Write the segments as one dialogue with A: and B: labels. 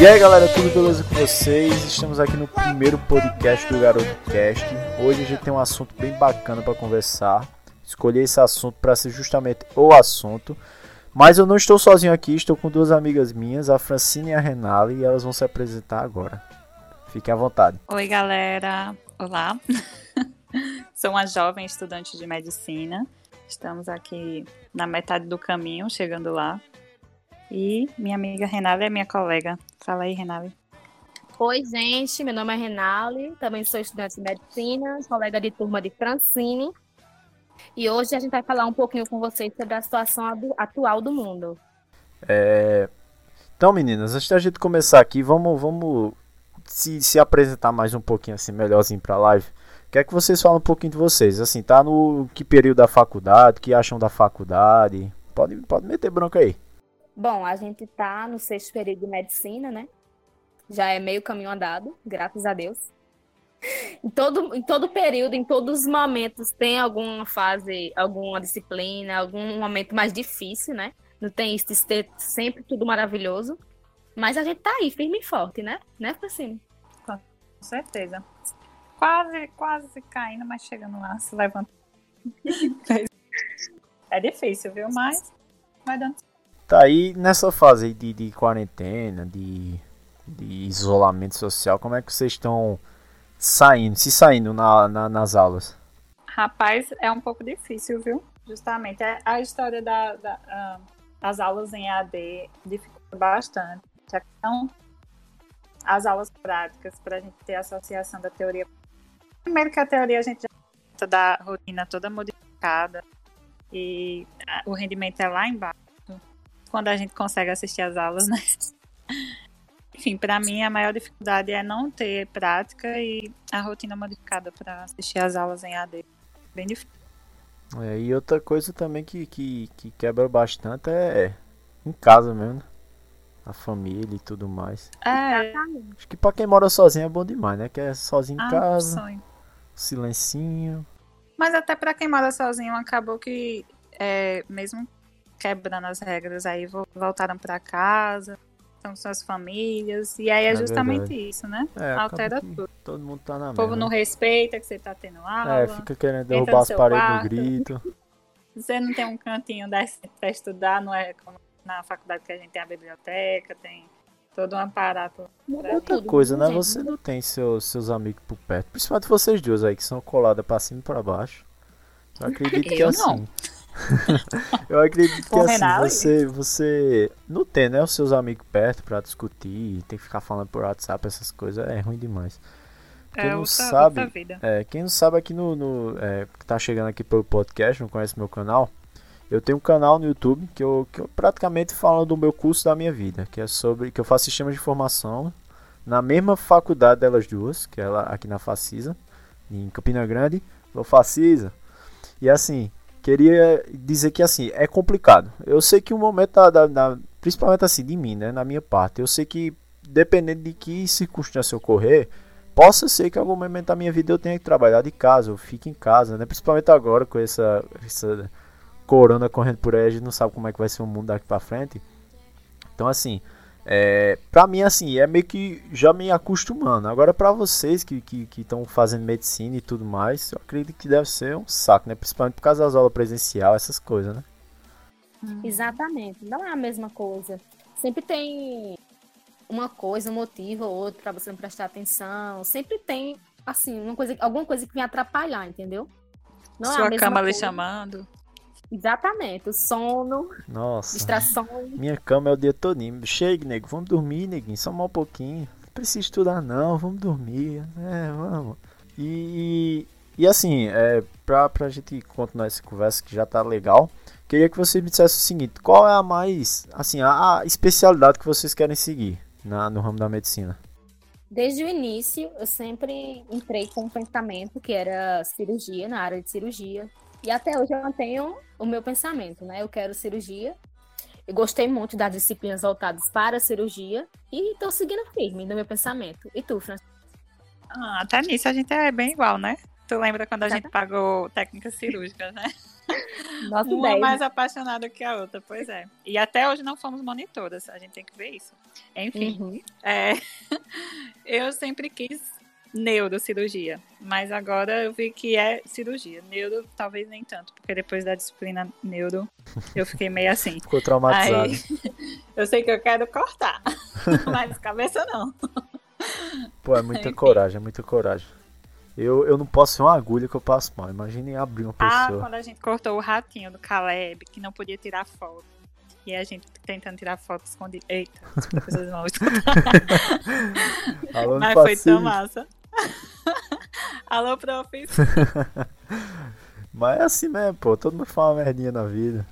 A: E aí galera, tudo beleza com vocês? Estamos aqui no primeiro podcast do Garoto Cast. Hoje a gente tem um assunto bem bacana para conversar. Escolhi esse assunto para ser justamente o assunto. Mas eu não estou sozinho aqui, estou com duas amigas minhas, a Francine e a Renale, e elas vão se apresentar agora. Fiquem à vontade.
B: Oi galera, olá. Sou uma jovem estudante de medicina. Estamos aqui na metade do caminho, chegando lá. E minha amiga Renale é minha colega. Fala aí, Renale.
C: Oi, gente. Meu nome é Renale. Também sou estudante de medicina, colega de turma de Francine. E hoje a gente vai falar um pouquinho com vocês sobre a situação atual do mundo.
A: É... Então, meninas, antes da gente começar aqui, vamos, vamos se, se apresentar mais um pouquinho assim, melhorzinho pra live. Quer que vocês falem um pouquinho de vocês? Assim, tá no que período da faculdade? O que acham da faculdade? Pode, pode meter bronca aí.
C: Bom, a gente tá no sexto período de medicina, né? Já é meio caminho andado, graças a Deus. Em todo, em todo período, em todos os momentos, tem alguma fase, alguma disciplina, algum momento mais difícil, né? Não tem isso de ser sempre tudo maravilhoso. Mas a gente tá aí, firme e forte, né? Né, Francine?
B: Com certeza. Quase, quase caindo, mas chegando lá, se levantando. é difícil, viu? Mas vai dando
A: Tá aí nessa fase de, de quarentena, de, de isolamento social, como é que vocês estão saindo, se saindo na, na, nas aulas?
B: Rapaz, é um pouco difícil, viu? Justamente. É, a história da, da uh, das aulas em AD dificulta bastante. Então, as aulas práticas, para a gente ter associação da teoria. Primeiro que a teoria a gente já da rotina toda modificada e o rendimento é lá embaixo quando a gente consegue assistir as aulas, né? Enfim, para mim a maior dificuldade é não ter prática e a rotina modificada para assistir as aulas em AD. Bem difícil.
A: É, e outra coisa também que, que, que quebra bastante é em casa mesmo. A família e tudo mais.
B: É.
A: Acho que pra quem mora sozinho é bom demais, né? Que é sozinho em
B: ah,
A: casa.
B: Sonho.
A: Silencinho.
B: Mas até pra quem mora sozinho acabou que é, mesmo quebrando as regras, aí voltaram para casa, são suas famílias, e aí é, é justamente verdade. isso, né?
A: É,
B: Altera tudo.
A: Todo mundo tá na
B: O povo não respeita que você tá tendo aula.
A: É, fica querendo derrubar as paredes quarto. no grito.
B: Você não tem um cantinho para estudar, não é como na faculdade que a gente tem a biblioteca, tem todo um aparato.
A: Outra tudo, coisa, né? Você não tem seus, seus amigos por perto, principalmente vocês duas aí que são coladas para cima e para baixo. Eu acredito que é assim. Eu acredito que assim, você, você não tem, né, os seus amigos perto pra discutir, tem que ficar falando por WhatsApp, essas coisas, é ruim demais. Quem é não outra, sabe,
B: outra
A: é, quem não sabe aqui no, no é, que tá chegando aqui pelo podcast, não conhece meu canal, eu tenho um canal no YouTube que eu, que eu praticamente falo do meu curso da minha vida, que é sobre que eu faço sistema de informação na mesma faculdade delas duas, que é ela aqui na Facisa, em Campina Grande, eu Facisa. E assim, queria dizer que assim, é complicado. Eu sei que o momento da, da, da, principalmente assim de mim, né, na minha parte, eu sei que dependendo de que circunstância ocorrer, possa ser que algum momento da minha vida eu tenha que trabalhar de casa, eu fique em casa, né, principalmente agora com essa essa corona correndo por aí, a gente não sabe como é que vai ser o mundo daqui para frente. Então assim, é, pra mim, assim, é meio que já me acostumando. Agora, para vocês que estão que, que fazendo medicina e tudo mais, eu acredito que deve ser um saco, né? Principalmente por causa das aulas presencial, essas coisas, né?
C: Hum. Exatamente. Não é a mesma coisa. Sempre tem uma coisa, um motivo ou outro para você não prestar atenção. Sempre tem, assim, uma coisa, alguma coisa que vem atrapalhar, entendeu?
B: Não Sua é cama lhe chamando.
C: Exatamente, o sono,
A: Nossa.
C: distrações.
A: Minha cama é o dia todinho. Chega, nego, vamos dormir, neguinho, só mal um pouquinho. Não precisa estudar não, vamos dormir. É, vamos. E, e assim, é, pra, pra gente continuar essa conversa que já tá legal, queria que você me dissesse o seguinte, qual é a mais, assim, a, a especialidade que vocês querem seguir na, no ramo da medicina?
C: Desde o início, eu sempre entrei com um pensamento que era cirurgia, na área de cirurgia. E até hoje eu mantenho o meu pensamento, né? Eu quero cirurgia. Eu gostei muito das disciplinas voltadas para a cirurgia e estou seguindo firme no meu pensamento. E tu, Francisco?
B: Ah, até nisso a gente é bem igual, né? Tu lembra quando a gente pagou técnicas cirúrgicas, né?
C: Nossa,
B: Uma
C: 10.
B: mais apaixonada que a outra, pois é. E até hoje não fomos monitoras, a gente tem que ver isso. Enfim,
C: Uhum.
B: é, eu sempre quis neurocirurgia, mas agora eu vi que é cirurgia. Neuro, talvez nem tanto, porque depois da disciplina neuro, eu fiquei meio assim.
A: Ficou traumatizado.
B: Aí, eu sei que eu quero cortar, mas cabeça não.
A: Pô, é muita
B: Enfim.
A: coragem, é muita coragem. Eu, eu não posso ser uma agulha que eu passo mal. Imagine abrir uma
B: Ah,
A: pessoa.
B: quando a gente cortou o ratinho do Caleb, que não podia tirar foto. E a gente tentando tirar foto escondida. Eita, desculpa, vocês vão escutar. Mas foi tão massa. Alô, profs.
A: Mas é assim mesmo, pô. Todo mundo fala uma merdinha na vida.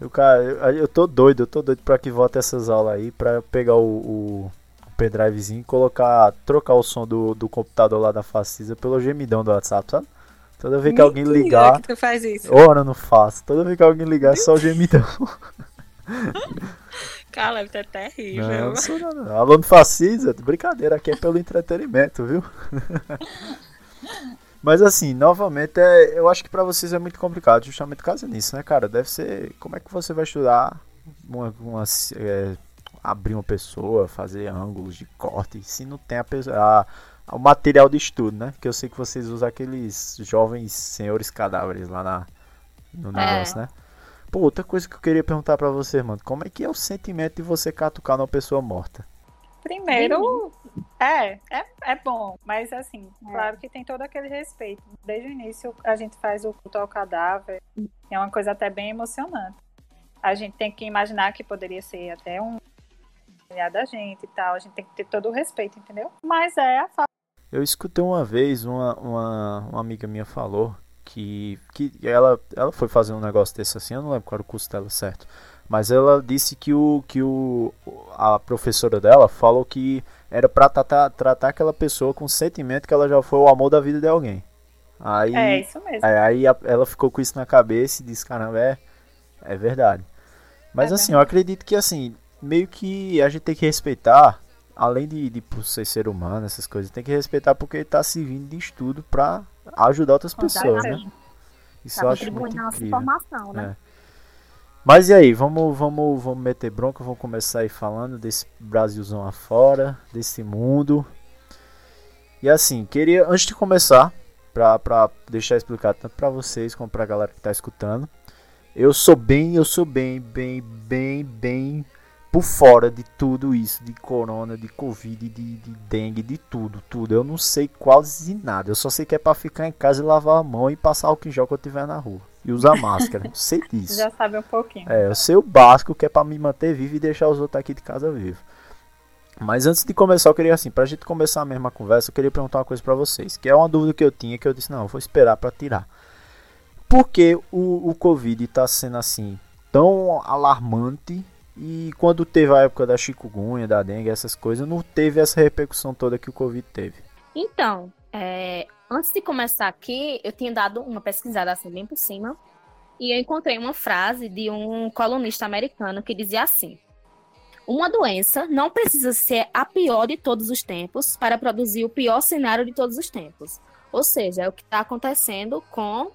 A: Eu, cara, eu, eu tô doido, eu tô doido pra que volte essas aulas aí, pra eu pegar o, o, o pendrivezinho e colocar, trocar o som do, do computador lá da Facisa pelo gemidão do WhatsApp, sabe? Toda vez que alguém ligar,
B: que tu faz isso.
A: ora não faço. Toda vez que alguém ligar, é só o gemidão.
B: Caleb, é
A: Não,
B: terrível.
A: não sou não, não. Aluno Facisa, brincadeira, aqui é pelo entretenimento, viu? Mas assim, novamente, é, eu acho que pra vocês é muito complicado, justamente por causa disso, né, cara? Deve ser. Como é que você vai estudar uma, uma, é, abrir uma pessoa, fazer ângulos de corte, se não tem a, pessoa- a- o material de estudo, né? Que eu sei que vocês usam aqueles jovens senhores cadáveres lá na, no
C: É.
A: negócio, né? Pô, outra coisa que eu queria perguntar pra você, mano, como é que é o sentimento de você catucar numa pessoa morta?
B: Primeiro, é, é, é bom, mas assim,
C: É.
B: claro que tem todo aquele respeito. Desde o início a gente faz o culto ao cadáver, é uma coisa até bem emocionante. A gente tem que imaginar que poderia ser até um familiar da gente e tal, a gente tem que ter todo o respeito, entendeu? Mas é a
A: Eu escutei uma vez, uma, uma, uma amiga minha falou que, que ela, ela foi fazer um negócio desse assim, eu não lembro qual era o custo dela certo. Mas ela disse que, o, que o, a professora dela falou que era pra tratar, tratar aquela pessoa com o sentimento que ela já foi o amor da vida de alguém. Aí,
B: É isso mesmo.
A: aí, aí a- ela ficou com isso na cabeça e disse, caramba, é, é verdade. Mas
B: É
A: assim, eu acredito que assim, meio que a gente tem que respeitar, além de, de por ser ser humano, essas coisas, tem que respeitar porque tá servindo de estudo pra ajudar outras pessoas, né? Isso eu acho muito
C: na nossa
A: incrível.
C: formação, né?
A: É. Mas e aí, vamos, vamos, vamos meter bronca, vamos começar aí falando desse Brasilzão afora, desse mundo. E assim, queria, antes de começar, pra, pra deixar explicado tanto pra vocês como pra galera que tá escutando, eu sou bem, eu sou bem, bem, bem, bem por fora de tudo isso, de corona, de covid, de, de dengue, de tudo, tudo. Eu não sei quase nada, eu só sei que é pra ficar em casa e lavar a mão e passar álcool em gel quando eu estiver na rua. E usar máscara, eu sei disso.
B: Já sabe um pouquinho.
A: É, eu sei o básico que é pra me manter vivo e deixar os outros aqui de casa vivo. Mas antes de começar, eu queria assim, pra gente começar a mesma conversa, eu queria perguntar uma coisa pra vocês, que é uma dúvida que eu tinha, que eu disse, não, eu vou esperar pra tirar. Por que o, o Covid tá sendo assim, tão alarmante, e quando teve a época da chikungunya, da dengue, essas coisas, não teve essa repercussão toda que o Covid teve?
C: Então, é, antes de começar aqui, eu tinha dado uma pesquisada assim bem por cima e eu encontrei uma frase de um colunista americano que dizia assim: Uma doença não precisa ser a pior de todos os tempos para produzir o pior cenário de todos os tempos. Ou seja, é o que está acontecendo com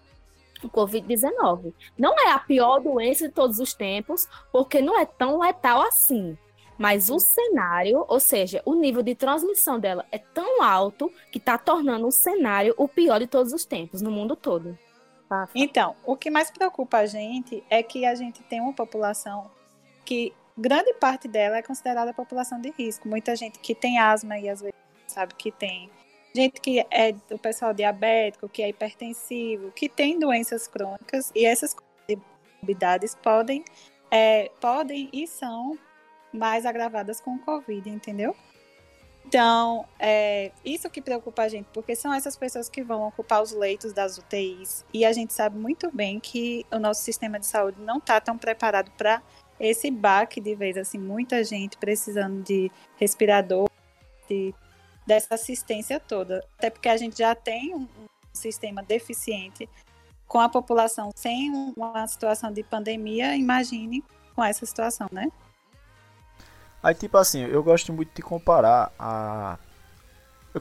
C: o Covid-19. Não é a pior doença de todos os tempos, porque não é tão letal assim. Mas o cenário, ou seja, o nível de transmissão dela é tão alto que está tornando o cenário o pior de todos os tempos, no mundo todo. Tá?
B: Então, o que mais preocupa a gente é que a gente tem uma população que grande parte dela é considerada população de risco. Muita gente que tem asma e às vezes sabe que tem. Gente que é o pessoal diabético, que é hipertensivo, que tem doenças crônicas e essas comorbidades podem, é, podem e são mais agravadas com o Covid, entendeu? Então, é isso que preocupa a gente, porque são essas pessoas que vão ocupar os leitos das UTIs. E a gente sabe muito bem que o nosso sistema de saúde não está tão preparado para esse baque de vez, assim, muita gente precisando de respirador, de, dessa assistência toda. Até porque a gente já tem um, sistema deficiente com a população sem uma situação de pandemia, imagine com essa situação, né?
A: Aí, tipo assim, eu gosto muito de comparar a.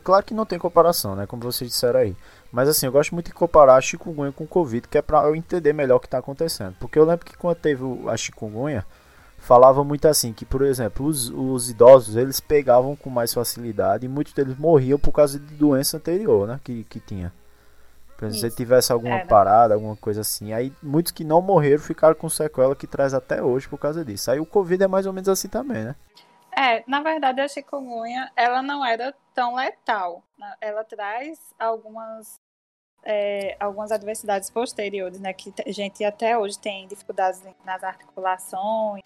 A: claro que não tem comparação, né? Como vocês disseram aí. Mas assim, eu gosto muito de comparar a chikungunya com o Covid, que é pra eu entender melhor o que tá acontecendo. Porque eu lembro que quando teve a chikungunya, falava muito assim, que por exemplo, os, os idosos, eles pegavam com mais facilidade e muitos deles morriam por causa de doença anterior, né? Que, que tinha. Por exemplo, se tivesse alguma
B: Era.
A: parada, alguma coisa assim. Aí muitos que não morreram ficaram com sequela que traz até hoje por causa disso. Aí o Covid é mais ou menos assim também, né?
B: É, na verdade, a chikungunya, ela não era tão letal. Na- Ela traz algumas, é, algumas adversidades posteriores, né? Que a gente até hoje tem dificuldades nas articulações.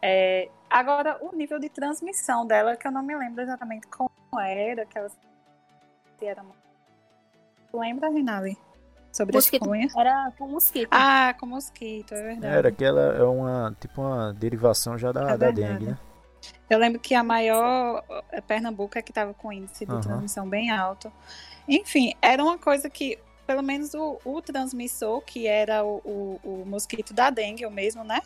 B: É, agora, o nível de transmissão dela, que eu não me lembro exatamente como era, que ela se era... Lembra, Rinaldi? Sobre a
C: Mosquito.
B: chikungunya?
C: Era com mosquito.
B: Ah, com mosquito, é verdade.
A: Era que ela é uma, tipo uma derivação já da,
B: É
A: da dengue, né?
B: Eu lembro que a maior é Pernambuco é que estava com índice de
A: Aham.
B: transmissão bem alto. Enfim, era uma coisa que, pelo menos o, o transmissor, que era o, o, o mosquito da dengue, o mesmo, né?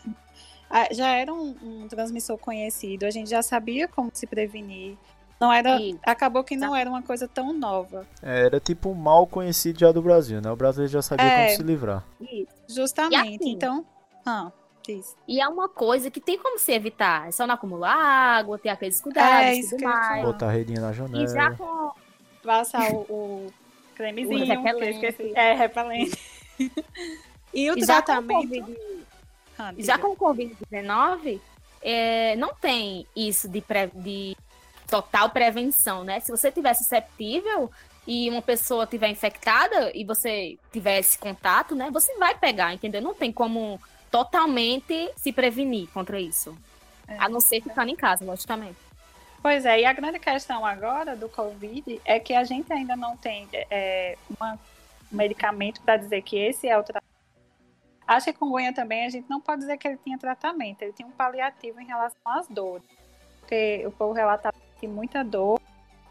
B: Ah, Já era um, um transmissor conhecido, a gente já sabia como se prevenir. Não era,
C: Isso.
B: acabou que não era uma coisa tão nova.
A: É, Era tipo um mal conhecido já do Brasil, né? O brasileiro já sabia
B: É.
A: como se livrar.
C: Isso.
B: Justamente.
C: assim?
B: Então, ah, diz.
C: E é uma coisa que tem como se evitar. É só não acumular água, ter aqueles cuidados
B: É,
C: e
B: isso
C: tudo mais.
A: Botar a redinha na
C: E já
A: janela.
C: com.
B: Passar o, o cremezinho,
C: O repelente.
B: esqueci. É, repelente. e o
C: e já com
B: Ah,
C: já com o Covid-19, é, não tem isso de, pre- de total prevenção, né? Se você tiver susceptível e uma pessoa tiver infectada e você tiver esse contato, né? Você vai pegar, entendeu? Não tem como totalmente se prevenir contra isso.
B: É.
C: A não ser ficando em casa, logicamente.
B: Pois é, e a grande questão agora do Covid é que a gente ainda não tem é, uma- um medicamento para dizer que esse é o tratamento. A chikungunya também, a gente não pode dizer que ele tinha tratamento, ele tinha um paliativo em relação às dores. Porque o povo relatava que muita dor,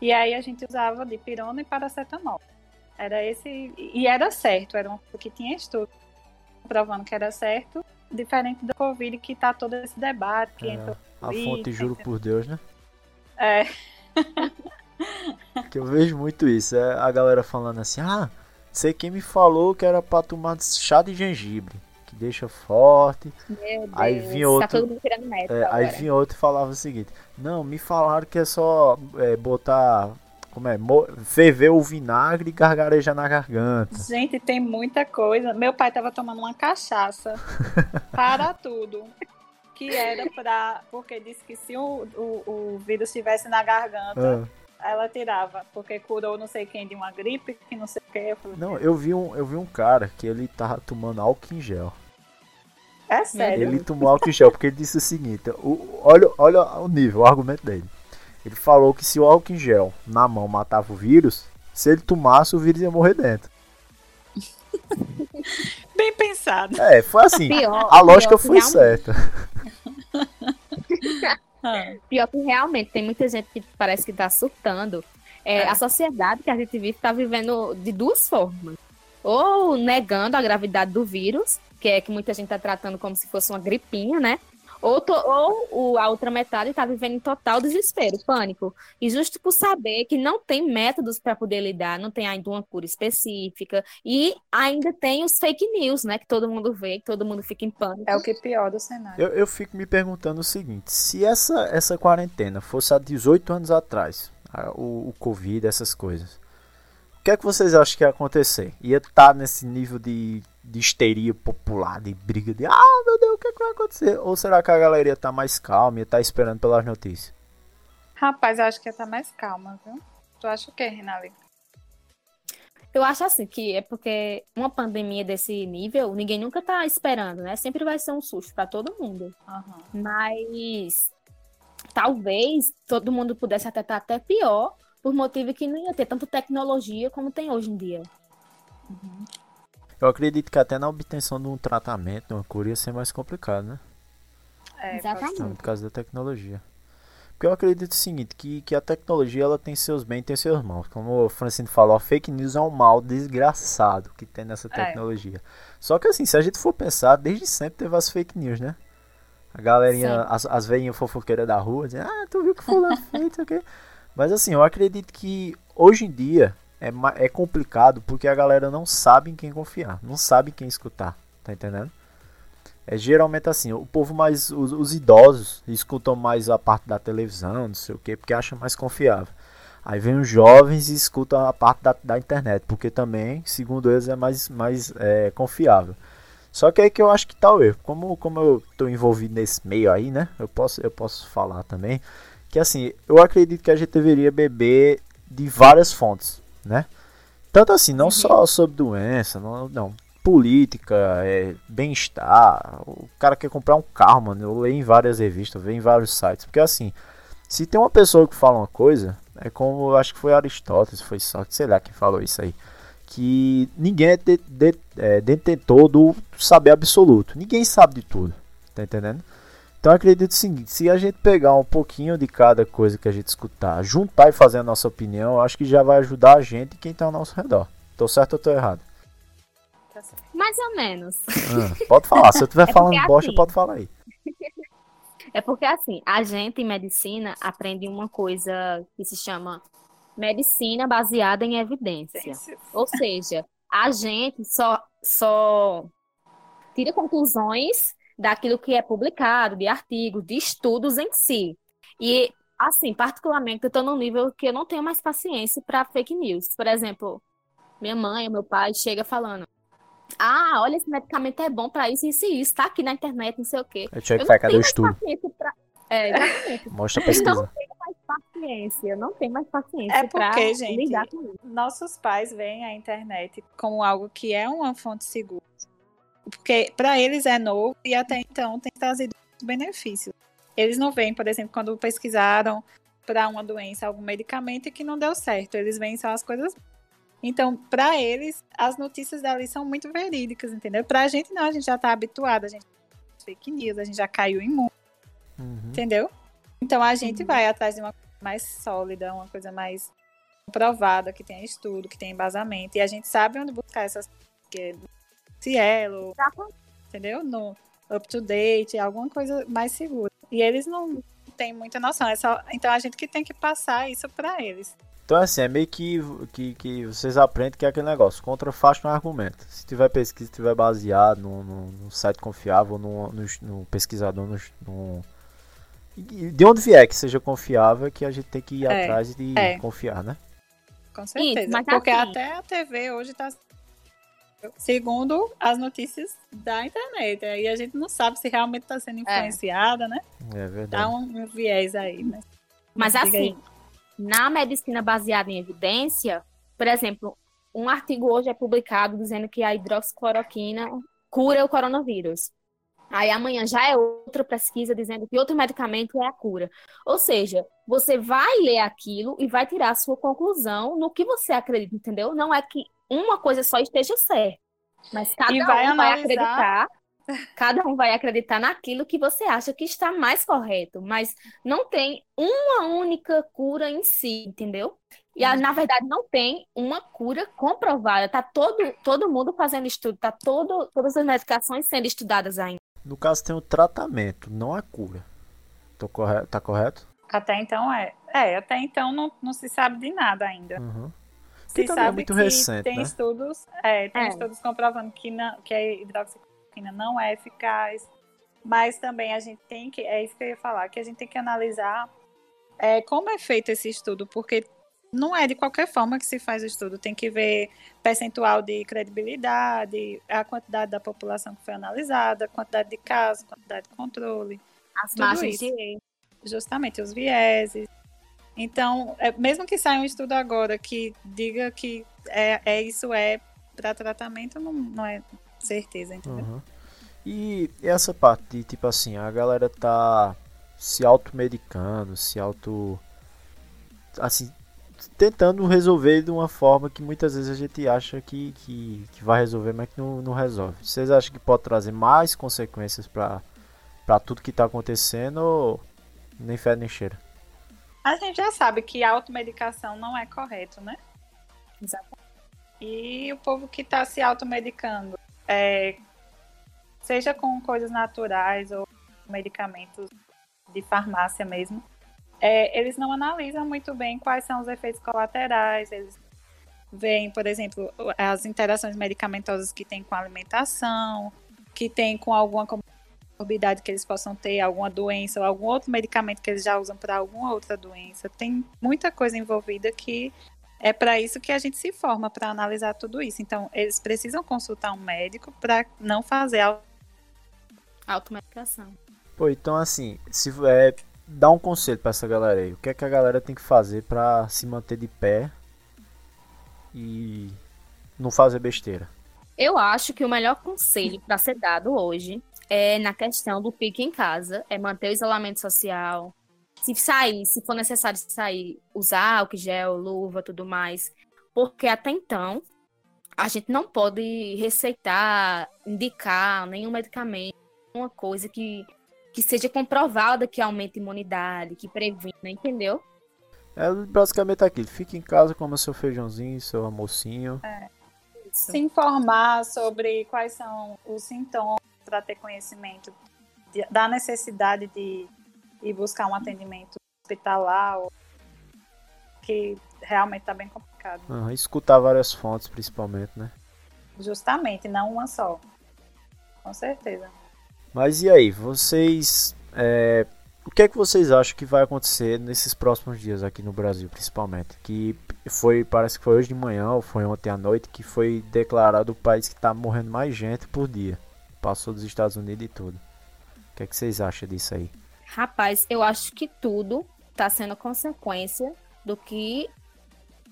B: e aí a gente usava dipirona e paracetamol. Era esse, e era certo, era coisa que tinha estudo provando que era certo, diferente do Covid, que tá todo esse debate, que
A: É,
B: entrou
A: a fonte, juro por Deus, né?
B: É,
A: Que eu vejo muito isso. É a galera falando assim: ah, sei quem me falou que era pra tomar chá de gengibre, que deixa forte.
C: Meu
A: Aí
C: Deus,
A: vinha
C: Tá
A: outro-
C: todo mundo tirando
A: É, aí vinha outro e falava o seguinte: Não, me falaram que é só é, botar. Como é? Ferver o vinagre e gargarejar na garganta.
B: Gente, tem muita coisa. Meu pai tava tomando uma cachaça para tudo. Que era pra. Porque disse que se o, o, o vírus estivesse na garganta,
A: Ah,
B: ela tirava. Porque curou não sei quem de uma gripe, que não sei o que. Eu falei,
A: não, eu vi, um, eu vi um cara que ele tava tomando álcool em gel.
B: É sério.
A: Ele tomou álcool em gel porque ele disse o seguinte: o- olha, olha o nível, o argumento dele. Ele falou que se o álcool em gel na mão matava o vírus, se ele tomasse, o vírus ia morrer dentro.
B: Bem pensado.
A: É, foi assim.
C: Pior,
A: A lógica foi
C: realmente-
A: certa.
B: Ah,
C: Pior que realmente tem muita gente que parece que tá surtando. É,
B: É.
C: A sociedade que a gente vive tá vivendo de duas formas. Ou negando a gravidade do vírus, que é que muita gente tá tratando como se fosse uma gripinha, né? Ou, to- ou o- a outra metade tá vivendo em total desespero, pânico. E justo por saber que não tem métodos para poder lidar, não tem ainda uma cura específica. E ainda tem os fake news, né? Que todo mundo vê, que todo mundo fica em pânico.
B: é o que pior do cenário.
A: Eu, eu fico me perguntando o seguinte: se essa, essa quarentena fosse há 18 anos atrás, a- o, o Covid, essas coisas, o que é que vocês acham que ia acontecer? Ia estar nesse nível de, de histeria popular, de briga de ah, meu Deus, o que, é que vai acontecer? Ou será que a galera ia estar mais calma, ia estar esperando pelas notícias?
B: Rapaz, eu acho que ia estar mais calma, viu? Tu acha o quê, Rinaldi?
C: Eu acho assim que é porque uma pandemia desse nível, ninguém nunca tá esperando, né? Sempre vai ser um susto para todo mundo.
B: Aham.
C: Mas talvez todo mundo pudesse até estar até pior, por motivo que não ia ter tanta tecnologia como tem hoje em dia.
A: Eu acredito que até na obtenção de um tratamento, de uma cura, ia ser mais complicado, né?
B: É,
C: Exatamente.
A: Por causa da tecnologia. Porque eu acredito o seguinte, que, que a tecnologia ela tem seus bens e tem seus maus. Como o Francine falou, a fake news é um mal desgraçado que tem nessa
B: É.
A: tecnologia. Só que assim, se a gente for pensar, desde sempre teve as fake news, né? A galerinha,
C: Sim.
A: as, as veinhas fofoqueiras da rua, dizendo, ah, tu viu que fulano fez, o quê. Mas assim, eu acredito que hoje em dia é, é complicado porque a galera não sabe em quem confiar, não sabe quem escutar, tá entendendo? É geralmente assim, o povo mais. Os, os, idosos escutam mais a parte da televisão, não sei o que, porque acham mais confiável. Aí vem os jovens e escutam a parte da, da internet, porque também, segundo eles, é mais, mais é, confiável. Só que aí que eu acho que tá o erro. Como, como eu tô envolvido nesse meio aí, né? Eu posso, eu posso falar também. Que assim, eu acredito que a gente deveria beber de várias fontes, né? Tanto assim, não uhum. só sobre doença, não, não política, é, bem-estar. O cara quer comprar um carro, mano. Eu leio em várias revistas, vejo em vários sites. Porque assim, se tem uma pessoa que fala uma coisa, é como eu acho que foi Aristóteles, foi só sei lá quem falou isso aí. Que ninguém é, de, de, é detentor do saber absoluto. Ninguém sabe de tudo. Tá entendendo? Então acredito o seguinte, se a gente pegar um pouquinho de cada coisa que a gente escutar, juntar e fazer a nossa opinião, eu acho que já vai ajudar a gente e quem está ao nosso redor. Tô certo ou tô errado?
C: Mais ou menos.
A: Ah, pode falar. Se eu estiver é falando assim, bosta, pode falar aí.
C: É porque assim, a gente em medicina aprende uma coisa que se chama medicina baseada em evidência. Ou seja, a gente só, só tira conclusões daquilo que é publicado, de artigos, de estudos em si. E, assim, particularmente, eu estou num nível que eu não tenho mais paciência para fake news. Por exemplo, minha mãe, meu pai chega falando: ah, olha, esse medicamento é bom para isso, isso e isso, tá aqui na internet, não sei o quê.
A: Eu tinha que ficar do estudo.
C: Pra... É, exatamente.
A: Mostra a pesquisa.
C: Não tenho mais paciência, não tenho mais paciência é
B: porque, gente, lidar com isso. Nossos pais veem a internet como algo que é uma fonte segura. Porque para eles é novo e até então tem trazido benefícios. Eles não veem, por exemplo, quando pesquisaram para uma doença algum medicamento e que não deu certo. Eles veem só as coisas então, para eles, as notícias dali são muito verídicas, entendeu? Para a gente não, a gente já está habituado, a gente fake news, a gente já caiu em mundo, uhum. entendeu? Então a gente uhum. vai atrás de uma coisa mais sólida, uma coisa mais provada, que tenha estudo, que tenha embasamento, e a gente sabe onde buscar essas que é Cielo, entendeu? No up to date, alguma coisa mais segura. E eles não têm muita noção, é só então a gente que tem que passar isso para eles.
A: Então, assim, é meio que, que, que vocês aprendem que é aquele negócio: contra faz no argumento. Se tiver pesquisa, tiver baseado num, num, site confiável, num, num pesquisador, num, de onde vier que seja confiável, que a gente tem que ir é, atrás de é. confiar, né?
B: Com certeza. Isso, porque assim... até a TV hoje está segundo as notícias da internet. Aí a gente não sabe se realmente está sendo é. influenciada,
A: é.
B: né?
A: É verdade.
B: Dá um, um viés aí, né?
C: Mas assim, na medicina baseada em evidência, por exemplo, um artigo hoje é publicado dizendo que a hidroxicloroquina cura o coronavírus. Aí amanhã já é outra pesquisa dizendo que outro medicamento é a cura. Ou seja, você vai ler aquilo e vai tirar a sua conclusão no que você acredita, entendeu? Não é que uma coisa só esteja certa, mas cada
B: e vai
C: um
B: analisar...
C: vai acreditar Cada um vai acreditar naquilo que você acha que está mais correto, mas não tem uma única cura em si, entendeu? E na uhum. verdade não tem uma cura comprovada. Tá todo, todo mundo fazendo estudo, tá todo, todas as medicações sendo estudadas ainda.
A: No caso tem o tratamento, não a cura. Tô correto, tá correto?
B: Até então é. É, até então não, não se sabe de nada ainda.
A: Uhum.
B: É sabe é muito que recente, tem
A: né?
B: estudos, é, tem é. estudos comprovando que, não, que a hidroxicloroquina cloroquina não é eficaz, mas também a gente tem que, é isso que eu ia falar, que a gente tem que analisar é, como é feito esse estudo, porque não é de qualquer forma que se faz o estudo, tem que ver percentual de credibilidade, a quantidade da população que foi analisada, a quantidade de casos, quantidade de controle.
C: As margens de erro.
B: Justamente, os vieses. Então, é, mesmo que saia um estudo agora que diga que é, é isso é para tratamento, não, não é certeza, entendeu? Uhum.
A: E essa parte de, tipo assim, a galera tá se automedicando, se auto. Assim, tentando resolver de uma forma que muitas vezes a gente acha que, que, que vai resolver, mas que não, não resolve. Vocês acham que pode trazer mais consequências para tudo que está acontecendo ou nem fé nem cheira?
B: A gente já sabe que a automedicação não é correto, né?
C: Exatamente.
B: E o povo que está se automedicando é, seja com coisas naturais ou medicamentos de farmácia mesmo, é, eles não analisam muito bem quais são os efeitos colaterais, eles veem, por exemplo, as interações medicamentosas que tem com a alimentação, que tem com alguma comorbidade que eles possam ter, alguma doença ou algum outro medicamento que eles já usam para alguma outra doença. Tem muita coisa envolvida que é para isso que a gente se forma, para analisar tudo isso. Então, eles precisam consultar um médico para não fazer
C: automedicação.
A: Pô, então assim, se é, dá um conselho para essa galera aí. O que é que a galera tem que fazer para se manter de pé e não fazer besteira?
C: Eu acho que o melhor conselho para ser dado hoje é na questão do pique em casa, é manter o isolamento social. Se sair, se for necessário sair, usar álcool gel, luva, tudo mais, porque até então a gente não pode receitar, indicar nenhum medicamento, uma coisa que que seja comprovada que aumenta a imunidade, que previna, entendeu?
A: É basicamente aquilo. Fique em casa, coma seu feijãozinho, seu almocinho.
B: É. Se informar sobre quais são os sintomas para ter conhecimento de, da necessidade de ir buscar um atendimento hospitalar, que realmente está bem complicado.
A: Uhum, escutar várias fontes, principalmente, né?
B: Justamente, não uma só. Com certeza.
A: Mas e aí, vocês. É, o que é que vocês acham que vai acontecer nesses próximos dias aqui no Brasil, principalmente? Que foi, parece que foi hoje de manhã ou foi ontem à noite que foi declarado o país que está morrendo mais gente por dia. Passou dos Estados Unidos e tudo. O que é que vocês acham disso aí?
C: Rapaz, eu acho que tudo está sendo consequência do que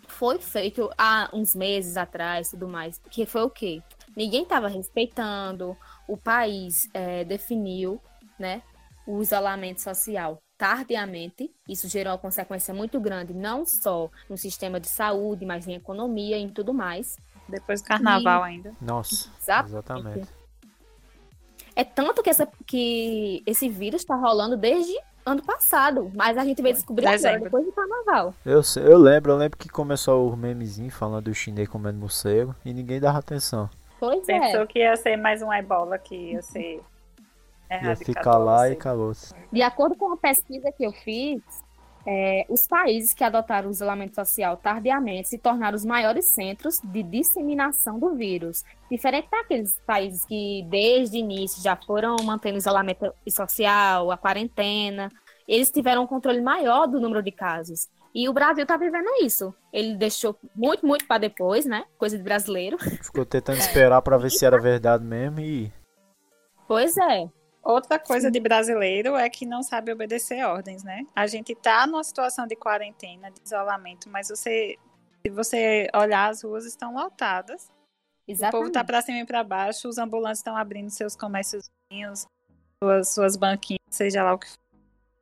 C: foi feito há uns meses atrás, tudo mais. Que foi o quê? Ninguém estava respeitando, o país é, definiu né, o isolamento social tardiamente. Isso gerou uma consequência muito grande, não só no sistema de saúde, mas em economia e em tudo mais.
B: Depois do carnaval e... ainda.
A: Nossa, exatamente.
C: É tanto que, essa, que esse vírus está rolando desde ano passado, mas a gente veio descobrir agora, depois do carnaval.
A: Eu, eu lembro, eu lembro que começou o memezinho falando do chinês comendo morcego e ninguém dava atenção.
C: Pois
B: Pensou é. que ia ser mais um ebola, que ia ser.
A: Ia ficar lá assim. e acabou-se.
C: De acordo com a pesquisa que eu fiz, é, os países que adotaram o isolamento social tardiamente se tornaram os maiores centros de disseminação do vírus. Diferente daqueles países que, desde o início, já foram mantendo o isolamento social, a quarentena, eles tiveram um controle maior do número de casos. E o Brasil tá vivendo isso. Ele deixou muito, muito para depois, né? Coisa de brasileiro.
A: Ficou tentando esperar para ver se era verdade mesmo e.
C: Pois é.
B: Outra coisa de brasileiro é que não sabe obedecer ordens, né? A gente tá numa situação de quarentena, de isolamento, mas você, se você olhar, as ruas estão lotadas. Exatamente. O povo tá para cima e para baixo, os ambulantes estão abrindo seus comércios, suas, suas banquinhas, seja lá o que for.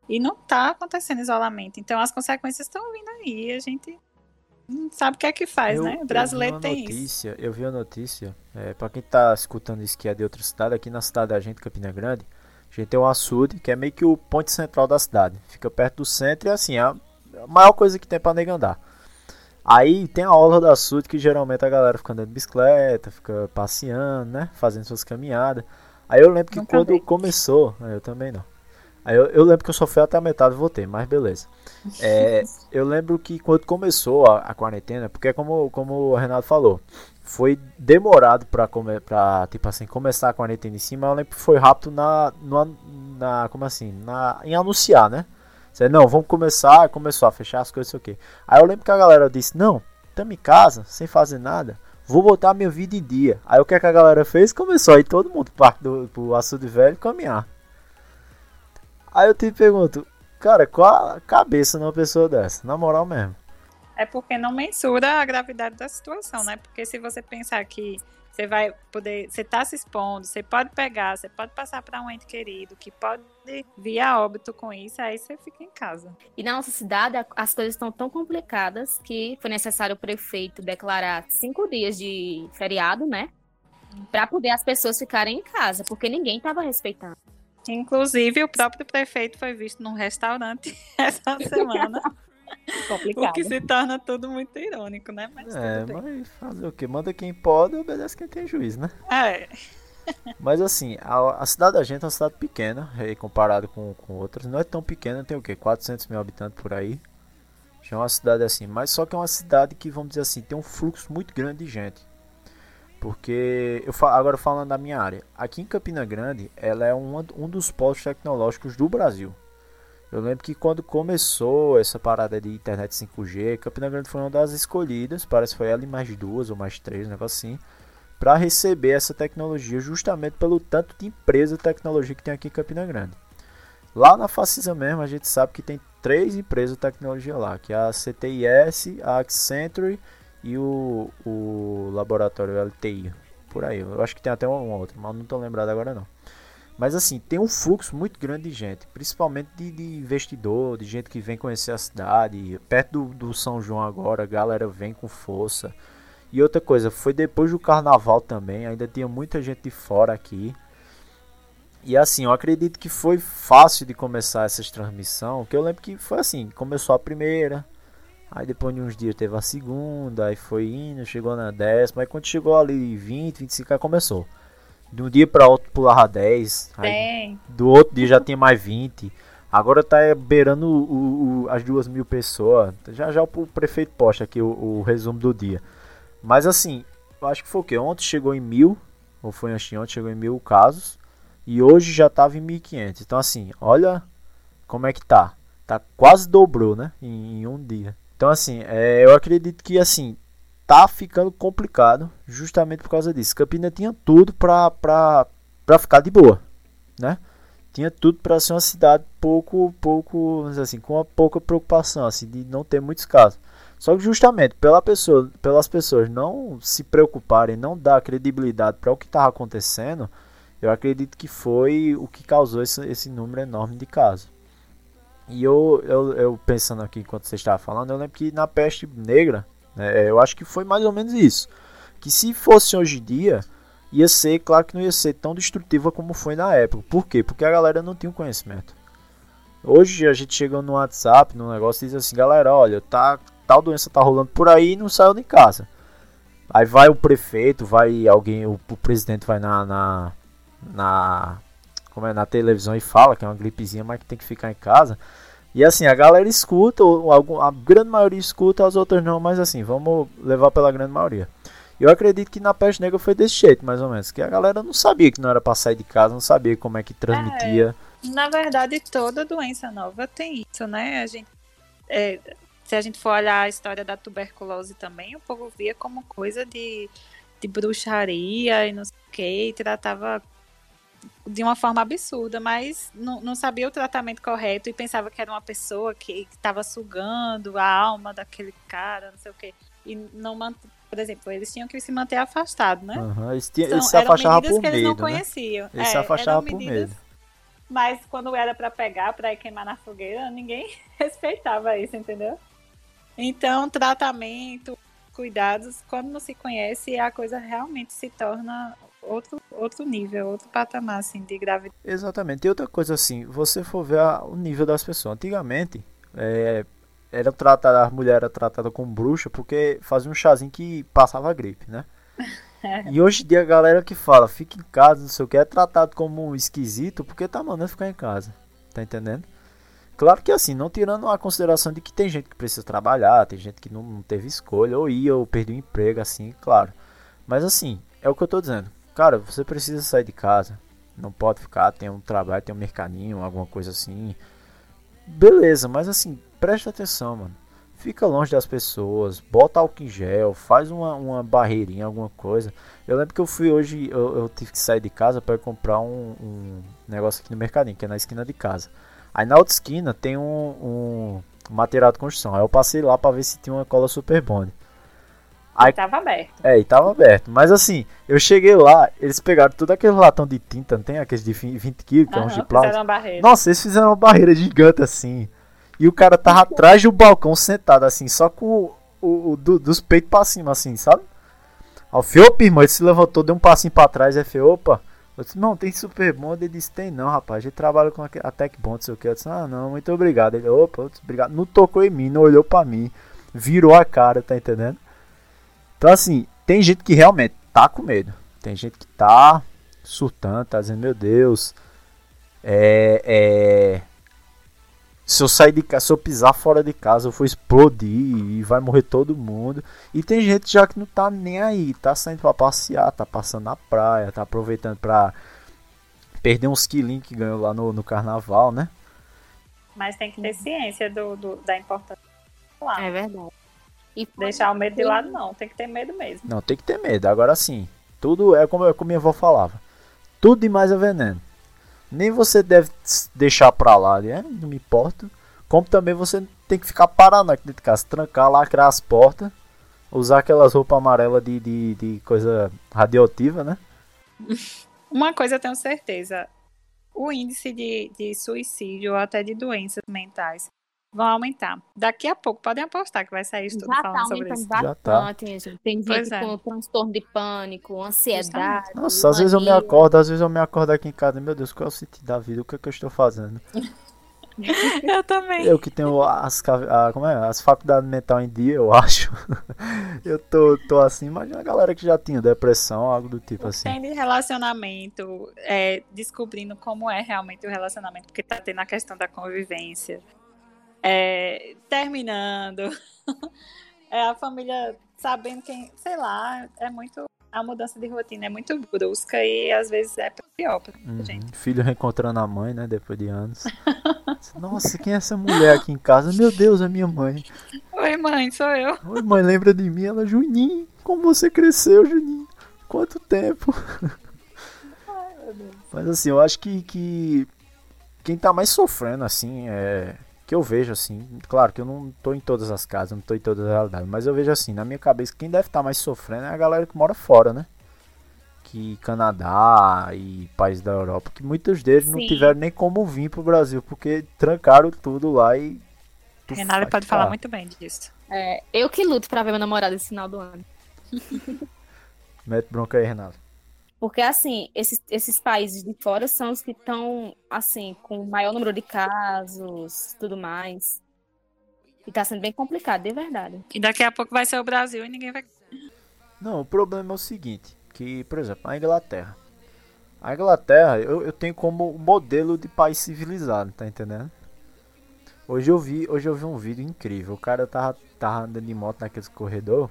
B: E não está acontecendo isolamento. Então as consequências estão vindo aí. A gente não sabe o que é que faz,
A: eu,
B: né? O brasileiro tem
A: notícia,
B: isso.
A: Eu vi a notícia, é, para quem está escutando isso que é de outra cidade, aqui na cidade da gente, Campina Grande, a gente tem um açude, que é meio que o ponto central da cidade. Fica perto do centro e assim, é a maior coisa que tem para negar andar. Aí tem a orla do açude que geralmente a galera fica andando de bicicleta, fica passeando, né? Fazendo suas caminhadas. Aí eu lembro que Nunca quando começou, é, eu também não. Aí eu, eu, lembro que eu só fui até a metade e voltei, mas beleza. É, eu lembro que quando começou a, a, quarentena, porque como, como o Renato falou, foi demorado pra, come, pra tipo assim, começar a quarentena em cima, eu lembro que foi rápido na, na, na como assim, na, em anunciar, né? Você, não, vamos começar, começou a fechar as coisas, sei o quê. Aí eu lembro que a galera disse, não, estamos em casa, sem fazer nada, vou botar minha vida em dia. Aí o que, é que a galera fez? Começou aí todo mundo para do, pro açude velho caminhar. Aí eu te pergunto, cara, qual a cabeça numa pessoa dessa? Na moral mesmo.
B: É porque não mensura a gravidade da situação, né? Porque se você pensar que você vai poder, você tá se expondo, você pode pegar, você pode passar para um ente querido que pode vir a óbito com isso, aí você fica em casa.
C: E na nossa cidade as coisas estão tão complicadas que foi necessário o prefeito declarar cinco dias de feriado, né? Para poder as pessoas ficarem em casa, porque ninguém estava respeitando.
B: Inclusive, o próprio prefeito foi visto num restaurante essa semana.
C: Complicado.
B: O que se torna tudo muito irônico, né? Mas
A: é, mas fazer o quê? Manda quem pode, obedece quem tem juiz, né?
B: É.
A: Mas assim, a, a, cidade da gente é uma cidade pequena, comparado com, com outras. Não é tão pequena, tem o que? 400 mil habitantes por aí. Já é uma cidade assim, mas só que é uma cidade que, vamos dizer assim, tem um fluxo muito grande de gente. Porque, eu agora falando da minha área, aqui em Campina Grande, ela é um, um dos polos tecnológicos do Brasil. Eu lembro que quando começou essa parada de internet 5G, Campina Grande foi uma das escolhidas, parece que foi ela e mais duas ou mais três, um negócio assim, para receber essa tecnologia, justamente pelo tanto de empresa de tecnologia que tem aqui em Campina Grande. Lá na Facisa mesmo, a gente sabe que tem três empresas de tecnologia lá, que é a CTIS, a Accenture e o, o laboratório LTI. Por aí, eu acho que tem até um outro, mas não estou lembrado agora não. Mas assim, tem um fluxo muito grande de gente, principalmente de, de investidor, de gente que vem conhecer a cidade. Perto do, do, São João agora, a galera vem com força. E outra coisa, foi depois do carnaval também, ainda tinha muita gente de fora aqui. E assim, eu acredito que foi fácil de começar essa transmissão, que eu lembro que foi assim, começou a primeira, aí depois de uns dias teve a segunda, aí foi indo, chegou na décima, aí quando chegou ali 20, 25, aí começou de um dia para outro pulava 10. Aí, do outro dia já tinha mais 20. Agora tá beirando o, o, as duas mil pessoas. Já já o prefeito posta aqui o, o, resumo do dia. Mas assim, eu acho que foi o que? Ontem chegou em mil. Ou foi antes de ontem, chegou em mil casos. E hoje já tava em 1500. Então assim, olha como é que tá. Tá quase dobrou, né? Em, em um dia. Então assim, é, eu acredito que assim, tá ficando complicado justamente por causa disso. Campina tinha tudo para para ficar de boa, né? Tinha tudo para ser uma cidade pouco pouco, assim, com uma pouca preocupação assim de não ter muitos casos. Só que justamente pela pessoa, pelas pessoas não se preocuparem, não dar credibilidade para o que estava acontecendo, eu acredito que foi o que causou esse, esse número enorme de casos. E eu, eu, eu pensando aqui enquanto você estava falando, eu lembro que na peste negra, é, eu acho que foi mais ou menos isso. Que se fosse hoje em dia, ia ser, claro que não ia ser tão destrutiva como foi na época. Por quê? Porque a galera não tinha o conhecimento. Hoje a gente chega no WhatsApp, no negócio e diz assim, galera, olha, tá, tal doença tá rolando por aí e não saiu de casa. Aí vai o prefeito, vai alguém, o, o presidente vai na, na, na, como é, na televisão e fala que é uma gripezinha, mas que tem que ficar em casa. E assim, a galera escuta, a grande maioria escuta, as outras não, mas assim, vamos levar pela grande maioria. Eu acredito que na peste negra foi desse jeito, mais ou menos, que a galera não sabia que não era pra sair de casa, não sabia como é que transmitia.
B: É, na verdade, toda doença nova tem isso, né? A gente, é, se a gente for olhar a história da tuberculose também, o povo via como coisa de, de bruxaria e não sei o que, e tratava de uma forma absurda, mas não, não, sabia o tratamento correto e pensava que era uma pessoa que estava sugando a alma daquele cara, não sei o quê. E não manteve, por exemplo, eles tinham que se manter afastados, né?
A: Uhum, eles, tinham, eles se afastavam por
B: que
A: medo,
B: eles não
A: né?
B: conheciam.
A: Eles é, se afastavam por medo.
B: Mas quando era para pegar, para ir queimar na fogueira, ninguém respeitava isso, entendeu? Então, tratamento, cuidados, quando não se conhece, a coisa realmente se torna outro, outro nível, outro patamar assim, de gravidez.
A: Exatamente. E outra coisa assim, você for ver a, o nível das pessoas. Antigamente, é, era tratada, a mulher era tratada como bruxa porque fazia um chazinho que passava gripe, né? e hoje em dia a galera que fala, fica em casa, não sei o que, é tratado como um esquisito porque tá mandando ficar em casa. Tá entendendo? Claro que assim, não tirando a consideração de que tem gente que precisa trabalhar, tem gente que não, não teve escolha, ou ia, ou perdeu o emprego, assim, claro. Mas assim, é o que eu tô dizendo. Cara, você precisa sair de casa. Não pode ficar, tem um trabalho, tem um mercadinho, alguma coisa assim. Beleza, mas assim, preste atenção, mano. Fica longe das pessoas, bota álcool em gel, faz uma, uma barreirinha, alguma coisa. Eu lembro que eu fui hoje, eu, eu tive que sair de casa para comprar um, um, negócio aqui no mercadinho, que é na esquina de casa. Aí na outra esquina tem um, um material de construção. Aí eu passei lá para ver se tinha uma cola super bond.
B: Aí tava aberto.
A: É, e tava aberto. Mas assim, eu cheguei lá, eles pegaram todo aquele latão de tinta, não tem aqueles de 20 kg, que é um de plástico. Nossa, eles fizeram uma barreira gigante assim. E o cara tava atrás do balcão sentado assim, só com o, o, do, dos peitos pra cima, assim, sabe? Aí o Fiopa, irmão, ele se levantou, deu um passinho pra trás, é Fiopa. Eu disse, não, tem super bond. Ele disse, tem não, rapaz. A gente trabalha com a Tech Bond, não sei o que. Eu disse, ah, não, muito obrigado. Ele, opa, obrigado. Não tocou em mim, não olhou pra mim. Virou a cara, tá entendendo? Então, assim, tem gente que realmente tá com medo. Tem gente que tá surtando, tá dizendo, meu Deus, é, é, se eu sair de casa, se eu pisar fora de casa, eu vou explodir e vai morrer todo mundo. E tem gente já que não tá nem aí, tá saindo pra passear, tá passando na praia, tá aproveitando pra perder uns quilinhos que ganhou lá no, no carnaval, né?
B: Mas tem que ter ciência do, do da importância lá.
C: É verdade.
B: E deixar o medo de lado, não. Tem que ter medo mesmo.
A: Não, tem que ter medo. Agora sim, tudo é como, como minha avó falava: tudo demais é veneno. Nem você deve deixar pra lá, né? não me importa. Como também você tem que ficar parado aqui dentro de casa, trancar, lacrar as portas, usar aquelas roupas amarelas de, de, de coisa radioativa, né?
B: Uma coisa eu tenho certeza: o índice de, de suicídio ou até de doenças mentais vão aumentar. Daqui a pouco, podem apostar que vai sair estudo
C: Já
B: falando
C: tá
B: sobre isso.
C: aumentando
A: Já tá.
C: bastante, gente. Tem
B: Pois
C: gente
B: é.
C: com transtorno de pânico, ansiedade.
A: Nossa, às vezes eu me acordo, às vezes eu me acordo aqui em casa, meu Deus, qual é o sentido da vida? O que é que eu estou fazendo?
B: Eu também.
A: Eu que tenho as, a- como é, as faculdades mentais em dia, eu acho. eu tô, tô assim, imagina a galera que já tinha depressão, algo do tipo assim.
B: Tem de relacionamento, é, descobrindo como é realmente o relacionamento, porque tá tendo a questão da convivência. É, terminando. É a família sabendo quem, sei lá, é muito. A mudança de rotina é muito brusca e às vezes é pior pra
A: Uhum.
B: gente.
A: Filho reencontrando a mãe, né, depois de anos. Nossa, quem é essa mulher aqui em casa? Meu Deus, é minha mãe.
B: Oi, mãe, sou eu.
A: Oi, mãe, lembra de mim? Ela, Juninho, como você cresceu, Juninho? Quanto tempo? Mas assim, eu acho que, que quem tá mais sofrendo, assim, é. Que eu vejo assim, claro que eu não tô em todas as casas, não tô em todas as realidades, mas eu vejo assim, na minha cabeça, quem deve estar mais sofrendo é a galera que mora fora, né? Que Canadá e países da Europa, que muitos deles não
C: Sim.
A: tiveram nem como vir pro Brasil, porque trancaram tudo lá e. tu
B: Renata pode falar
A: tá.
B: muito bem disso.
C: É, eu que luto pra ver meu namorado esse final do ano.
A: Mete bronca aí, Renato.
C: Porque, assim, esses, esses países de fora são os que estão, assim, com o maior número de casos, tudo mais. E tá sendo bem complicado, de verdade.
B: E daqui a pouco vai ser o Brasil e ninguém vai.
A: Não, o problema é o seguinte, que, por exemplo, a Inglaterra. A Inglaterra eu, eu tenho como modelo de país civilizado, tá entendendo? Hoje eu vi, hoje eu vi um vídeo incrível. O cara tava, tava andando de moto naquele corredor.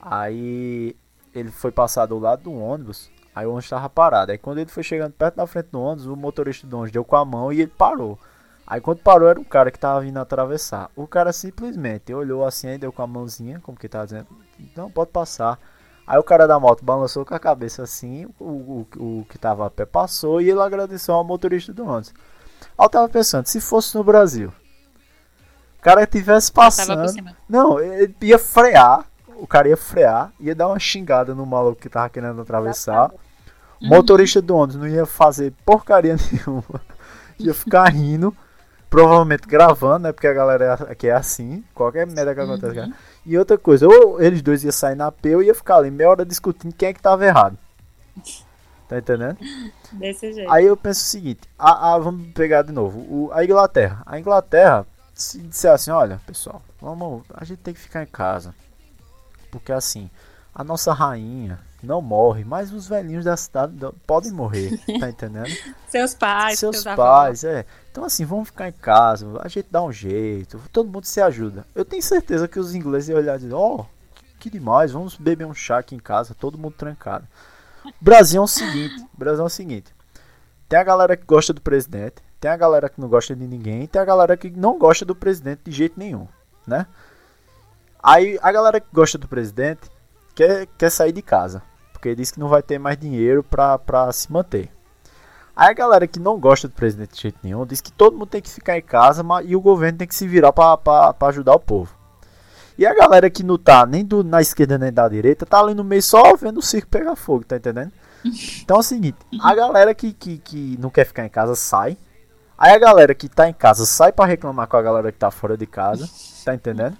A: Aí ele foi passar do lado do ônibus. Aí o ônibus tava parado. Aí quando ele foi chegando perto da frente do ônibus, o motorista do ônibus deu com a mão e ele parou. Aí quando parou era um cara que tava vindo atravessar. O cara simplesmente olhou assim e deu com a mãozinha, como que tava dizendo, não pode passar. Aí o cara da moto balançou com a cabeça assim, o, o, o que tava a pé passou e ele agradeceu ao motorista do ônibus. Aí eu tava pensando, se fosse no Brasil, o cara tivesse passando, não, ele ia frear, o cara ia frear, ia dar uma xingada no maluco que tava querendo atravessar. O motorista do ônibus não ia fazer porcaria nenhuma, ia ficar rindo, provavelmente gravando, né? Porque a galera aqui é assim, qualquer merda que acontece. cara. E outra coisa, ou eles dois iam sair na P ou ia ficar ali meia hora discutindo quem é que tava errado. Tá entendendo?
B: Desse jeito.
A: Aí eu penso o seguinte, a, a- vamos pegar de novo, o- a Inglaterra. A Inglaterra, se disser assim, olha, pessoal, vamos, a gente tem que ficar em casa. Porque assim, a nossa rainha não morre, mas os velhinhos da cidade podem morrer, tá entendendo?
B: Seus pais,
A: Seus pais, é. Então assim, vamos ficar em casa, a gente dá um jeito, todo mundo se ajuda. Eu tenho certeza que os ingleses iam olhar e dizer, ó, que demais, vamos beber um chá aqui em casa, todo mundo trancado. Brasil é o seguinte, Brasil é o seguinte. Tem a galera que gosta do presidente, tem a galera que não gosta de ninguém, tem a galera que não gosta do presidente de jeito nenhum, né? Aí a galera que gosta do presidente quer, quer sair de casa, porque diz que não vai ter mais dinheiro pra se manter. Aí a galera que não gosta do presidente de jeito nenhum diz que todo mundo tem que ficar em casa mas, e o governo tem que se virar pra ajudar o povo. E a galera que não tá nem do, na esquerda nem da direita tá ali no meio só vendo o circo pegar fogo, tá entendendo? Então é o seguinte, a galera que, que, que não quer ficar em casa sai. Aí a galera que tá em casa sai pra reclamar com a galera que tá fora de casa, tá entendendo?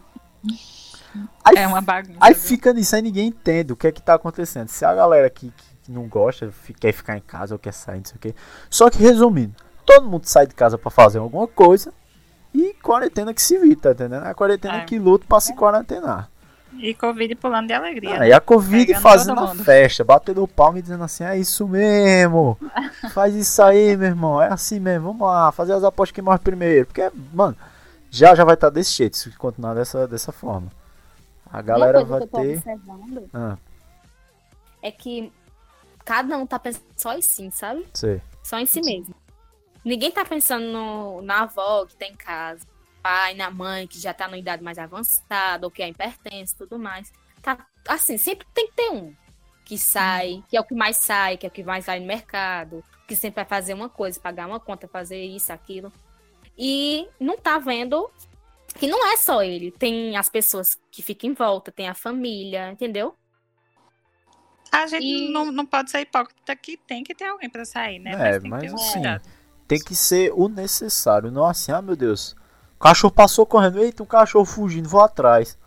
A: Aí,
B: É uma bagunça.
A: aí
B: viu?
A: fica nisso, aí ninguém entende o que é que tá acontecendo. Se a galera que, que- não gosta, quer ficar em casa ou quer sair, não sei o que. Só que resumindo, todo mundo sai de casa pra fazer alguma coisa e quarentena que se vira, tá entendendo? A quarentena
B: É.
A: que luta pra se quarentenar.
B: E Covid pulando de alegria.
A: Ah, e a Covid fazendo a festa, batendo palma e dizendo assim, é isso mesmo. Faz isso aí, meu irmão. É assim mesmo. Vamos lá, fazer as apostas que morre primeiro. Porque, mano, já já vai estar desse jeito, se continuar dessa, dessa forma. A galera
C: Uma
A: vai
C: coisa que eu tô
A: ter.
C: observando
A: Ah,
C: é que cada um tá pensando só em si, sabe?
A: sei.
C: Só em si mesmo. Ninguém tá pensando no- na avó que tá em casa, pai, na mãe que já tá numa idade mais avançada, ou que é hipertenso e tudo mais. Tá, assim, sempre tem que ter um que sai, que é o que mais sai, que é o que mais vai no mercado, que sempre vai fazer uma coisa, pagar uma conta, fazer isso, aquilo. E não tá vendo que não é só ele, tem as pessoas que ficam em volta, tem a família, entendeu?
B: A gente
C: E-
B: não, não pode ser hipócrita que tem que ter alguém pra sair, né?
A: É,
B: tem que
A: mas
B: ter um
A: assim. Tem que ser o necessário, não assim, ah meu Deus. O cachorro passou correndo, eita, um cachorro fugindo, vou atrás.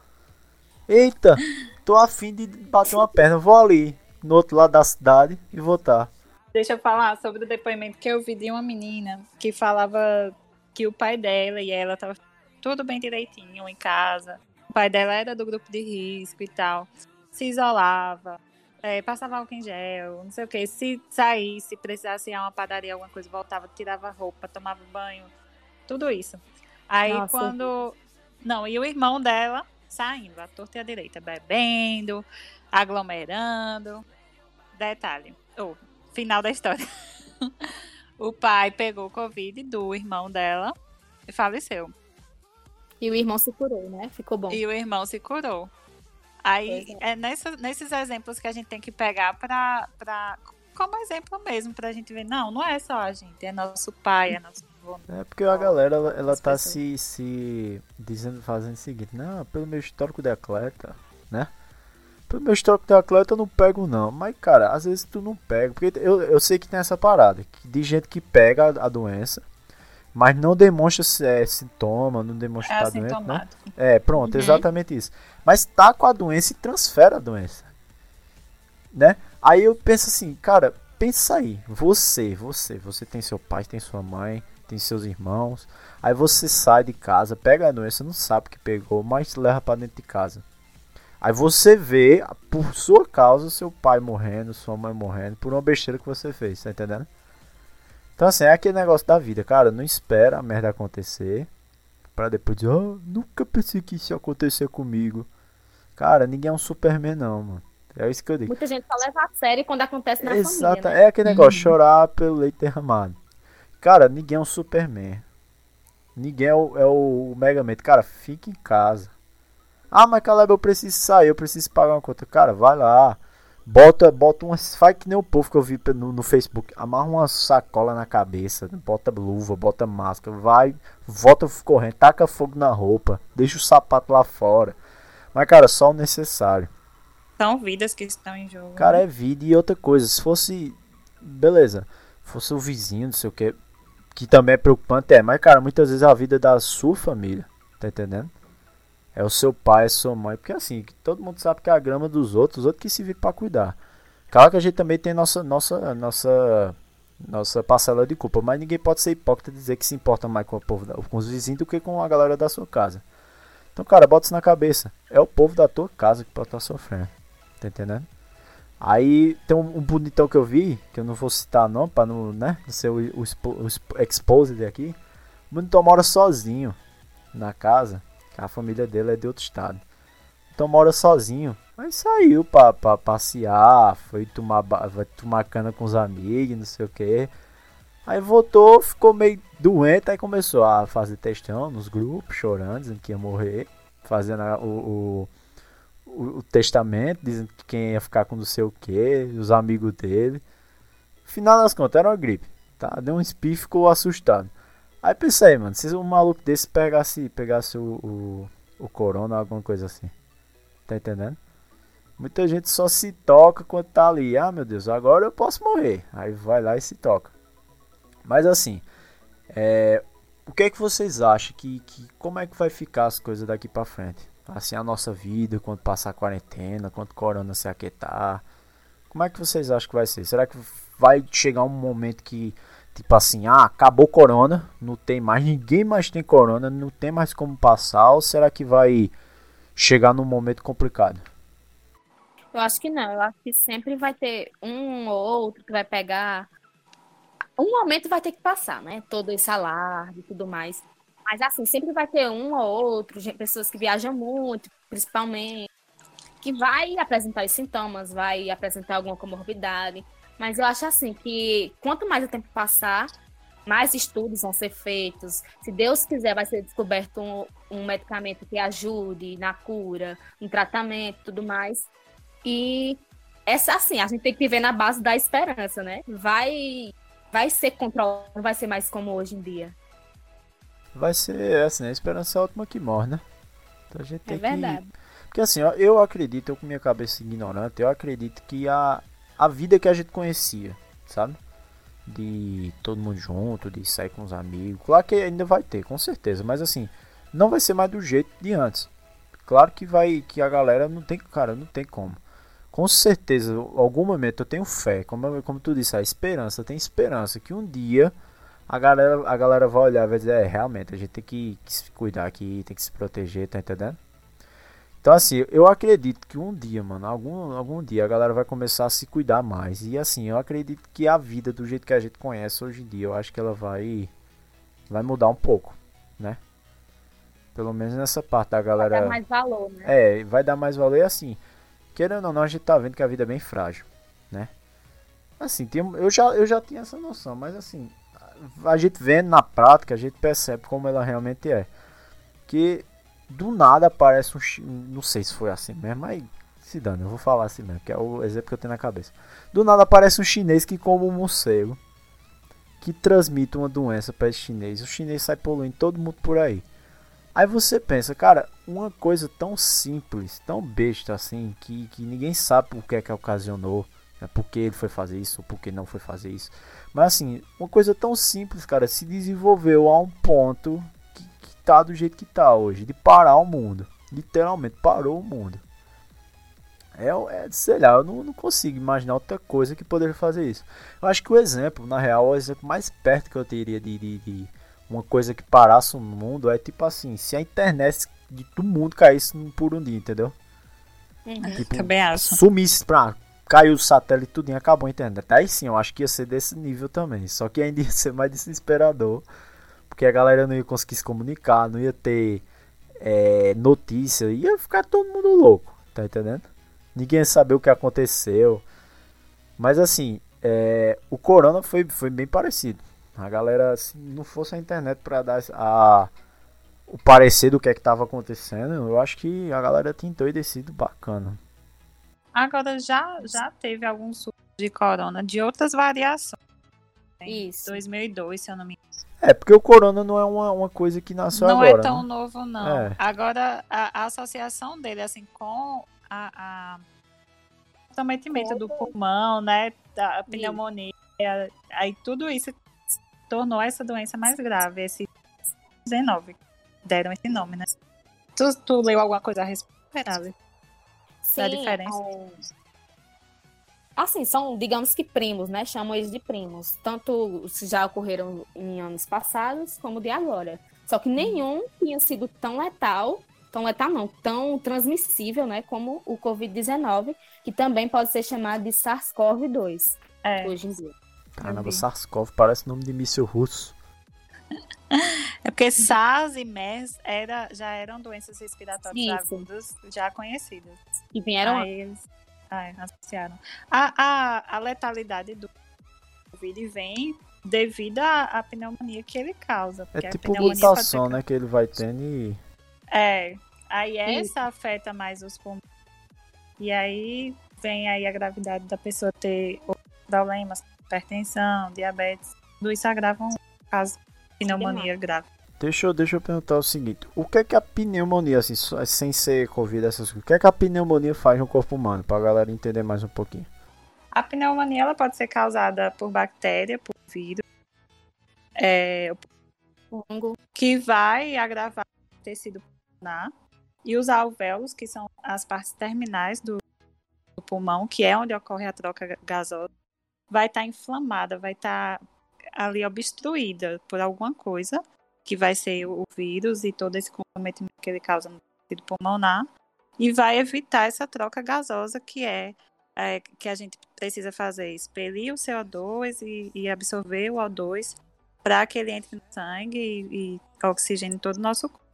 A: Eita, tô afim de bater uma perna, vou ali, no outro lado da cidade e voltar.
B: Deixa eu falar sobre o depoimento que eu vi de uma menina que falava que o pai dela e ela tava tudo bem direitinho em casa. O pai dela era do grupo de risco e tal. Se isolava, é, passava álcool em gel, não sei o que. Se saísse, precisasse ir a uma padaria, alguma coisa, voltava, tirava roupa, tomava banho, tudo isso. Aí
C: Nossa.
B: quando. Não, e o irmão dela saindo, a torta e a direita, bebendo, aglomerando. Detalhe, o final da história. o pai pegou o Covid do irmão dela e faleceu.
C: E o irmão se curou, né? Ficou bom.
B: E o irmão se curou. Aí é nessa- nesses exemplos que a gente tem que pegar pra, pra, como exemplo mesmo, pra gente ver, não, não é só a gente, é nosso pai, é nosso avô.
A: É porque a galera, ela, ela tá
B: pessoas.
A: se, se dizendo, fazendo o seguinte, não, pelo meu histórico de atleta, né? Pelo meu histórico de atleta eu não pego não, mas cara, às vezes tu não pega, porque eu, eu sei que tem essa parada, que de gente que pega a, a doença, mas não demonstra é, sintoma, não demonstra
B: É
A: que tá doente, né? É, pronto,
C: Uhum.
A: exatamente isso. Mas tá com a doença e transfere a doença. Né? Aí eu penso assim, cara, pensa aí, você, você, você tem seu pai, tem sua mãe, tem seus irmãos. Aí você sai de casa, pega a doença, não sabe que pegou, mas leva pra dentro de casa. Aí você vê, por sua causa, seu pai morrendo, sua mãe morrendo, por uma besteira que você fez, tá entendendo? Então assim, é aquele negócio da vida, cara, não espera a merda acontecer. Pra depois dizer, ah, nunca pensei que isso ia acontecer comigo. Cara, ninguém é um Superman não, mano. É isso que eu digo.
C: Muita gente só leva a sério quando acontece na
A: Exato,
C: família, né?
A: é aquele negócio, chorar pelo leite derramado. Cara, ninguém é um Superman. Ninguém é o, é o Mega Man. Cara, fica em casa. Ah, mas Caleb, eu preciso sair, eu preciso pagar uma conta. Cara, vai lá. Bota, bota umas. Faz que nem o povo que eu vi no, no Facebook. Amarra uma sacola na cabeça. Bota luva, bota máscara. Vai, volta correndo, taca fogo na roupa. Deixa o sapato lá fora. Mas, cara, só o necessário.
B: São vidas que estão em jogo.
A: Cara,
B: né?
A: é vida e outra coisa. Se fosse. Beleza. Fosse o vizinho, não sei o que. Que também é preocupante, é. Mas, cara, muitas vezes é a vida da sua família. Tá entendendo? É o seu pai, a sua mãe. Porque assim, todo mundo sabe que é a grama dos outros, os outros que se vivem pra cuidar. Claro que a gente também tem nossa, nossa, nossa, nossa parcela de culpa. Mas ninguém pode ser hipócrita e dizer que se importa mais com, o povo, com os vizinhos do que com a galera da sua casa. Então, cara, bota isso na cabeça. É o povo da tua casa que pode estar sofrendo. Tá entendendo? Aí tem um, um bonitão que eu vi, que eu não vou citar não, pra não, né, ser o, o, o expo- exposed aqui. O bonitão mora sozinho na casa, a família dele é de outro estado. Então mora sozinho. Aí saiu pra, pra passear, foi tomar, vai tomar cana com os amigos, não sei o que. Aí voltou, ficou meio doente, aí começou a fazer testão nos grupos, chorando, dizendo que ia morrer, fazendo o- o, o, o testamento, dizendo que quem ia ficar com não sei o que, os amigos dele. Final das contas, era uma gripe. Tá? Deu um espirro e ficou assustado. Aí pensei, mano, se um maluco desse pegasse, pegasse o, o, o corona ou alguma coisa assim. Tá entendendo? Muita gente só se toca quando tá ali. Ah, meu Deus, agora eu posso morrer. Aí vai lá e se toca. Mas assim, é, o que é que vocês acham que, que como é que vai ficar as coisas daqui pra frente? Assim, a nossa vida, quando passar a quarentena, quando o corona se aquietar. Como é que vocês acham que vai ser? Será que vai chegar um momento que, tipo assim, ah, acabou corona, não tem mais, ninguém mais tem corona, não tem mais como passar, ou será que vai chegar num momento complicado?
C: Eu acho que não. Eu acho que sempre vai ter um ou outro que vai pegar. Um momento vai ter que passar, né? Todo esse alarde e tudo mais. Mas assim, sempre vai ter um ou outro, pessoas que viajam muito, principalmente, que vai apresentar os sintomas, vai apresentar alguma comorbidade. Mas eu acho assim que quanto mais o tempo passar, mais estudos vão ser feitos. Se Deus quiser, vai ser descoberto um, um medicamento que ajude na cura, no tratamento, tudo mais. E essa assim, a gente tem que viver na base da esperança, né? Vai vai ser controlado, não vai ser mais como hoje em dia.
A: Vai ser assim, a esperança é a última que morre, né?
C: Então a gente é tem é verdade.
A: Que... Porque assim, eu acredito, eu com minha cabeça ignorante, eu acredito que a, a vida que a gente conhecia, sabe? De todo mundo junto, de sair com os amigos. Claro que ainda vai ter, com certeza. Mas assim, não vai ser mais do jeito de antes. Claro que vai, que a galera não tem, cara, não tem como com certeza, algum momento eu tenho fé, como, como tu disse, a esperança, tem esperança que um dia a galera, a galera vai olhar e vai dizer, é, realmente, a gente tem que, que, se cuidar aqui, tem que se proteger, tá entendendo? Então assim, eu acredito que um dia, mano, algum, algum dia a galera vai começar a se cuidar mais. E assim, eu acredito que a vida do jeito que a gente conhece hoje em dia, eu acho que ela vai vai mudar um pouco, né? Pelo menos nessa parte da galera. Vai
C: dar mais valor, né?
A: É, vai dar mais valor e assim querendo ou não, a gente tá vendo que a vida é bem frágil, né? Assim, tem, eu, já, eu já tinha essa noção, mas assim, a gente vendo na prática, a gente percebe como ela realmente é. Que do nada aparece um. Não sei se foi assim mesmo, mas se dane, eu vou falar assim mesmo, que é o exemplo que eu tenho na cabeça. Do nada aparece um chinês que come um morcego que transmite uma doença para esse chinês. O chinês sai poluindo todo mundo por aí. Aí você pensa, cara, uma coisa tão simples, tão besta assim, que, que ninguém sabe por que é que ocasionou, né, por que ele foi fazer isso, por que não foi fazer isso. Mas assim, uma coisa tão simples, cara, se desenvolveu a um ponto tá do jeito que tá hoje, de parar o mundo. Literalmente parou o mundo. É, é sei lá, eu não, não, consigo imaginar outra coisa que poderia fazer isso. Eu acho que o exemplo, na real, o exemplo mais perto que eu teria de, de, de uma coisa que parasse o mundo é tipo assim, se a internet de todo mundo caísse por um dia, entendeu?
B: Uhum. Tipo, Também acho.
A: Sumisse pra caiu o satélite tudo acabou a internet. Aí sim, eu acho que ia ser desse nível também. Só que ainda ia ser mais desesperador. Porque a galera não ia conseguir se comunicar, não ia ter é, notícia, ia ficar todo mundo louco, tá entendendo? Ninguém ia saber o que aconteceu. Mas assim, é, o Corona foi, foi bem parecido. A galera, se não fosse a internet para dar a, o parecer do que é que estava acontecendo, eu acho que a galera e decidido bacana.
B: Agora já, já teve alguns surtos de corona de outras variações. Isso. 2002, se eu não me engano.
A: É, porque o corona não é uma, uma coisa que nasceu
B: não
A: agora.
B: Não é tão
A: né?
B: novo, não. É. Agora, a, a, associação dele, assim, com a, a comprometimento do pulmão, né, da pneumonia, aí tudo isso tornou essa doença mais grave, esse 19. Deram esse nome, né? Tu, tu leu alguma coisa a respeito,
C: Sim, da diferença? Assim, são, digamos que primos, né? Chamam eles de primos. Tanto os que já ocorreram em anos passados, como de agora. Só que nenhum tinha sido tão letal, tão letal não, tão transmissível, né? Como o Covid-19, que também pode ser chamado de SARS-CoV-2 é. hoje em dia.
A: Caramba, SARS-CoV parece nome de míssil russo.
B: É porque SARS e MERS era, já eram doenças respiratórias Isso. agudas já conhecidas.
C: E vieram.
B: Aí eles ai, associaram. A, a, a letalidade do Covid vem devido à, à pneumonia que ele causa.
A: É tipo mutação, né? Que ele vai tendo e.
B: É. Aí essa afeta mais os pulmões. E aí vem aí a gravidade da pessoa ter problemas hipertensão, diabetes, tudo isso agravam caso de pneumonia grave.
A: Deixa eu, deixa eu perguntar o seguinte: o que é que a pneumonia, assim, sem ser Covid, essas coisas, o que é que a pneumonia faz no corpo humano, para a galera entender mais um pouquinho?
B: A pneumonia ela pode ser causada por bactéria, por vírus, é, fungo, que vai agravar o tecido pulmonar, e os alvéolos, que são as partes terminais do, do pulmão, que é onde ocorre a troca gasosa, vai estar tá inflamada, vai estar tá ali obstruída por alguma coisa, que vai ser o vírus e todo esse comprometimento que ele causa no tecido pulmonar. e vai evitar essa troca gasosa que é, é que a gente precisa fazer, expelir o CO2 e, e absorver o O2 para que ele entre no sangue e, e oxigene todo o nosso corpo.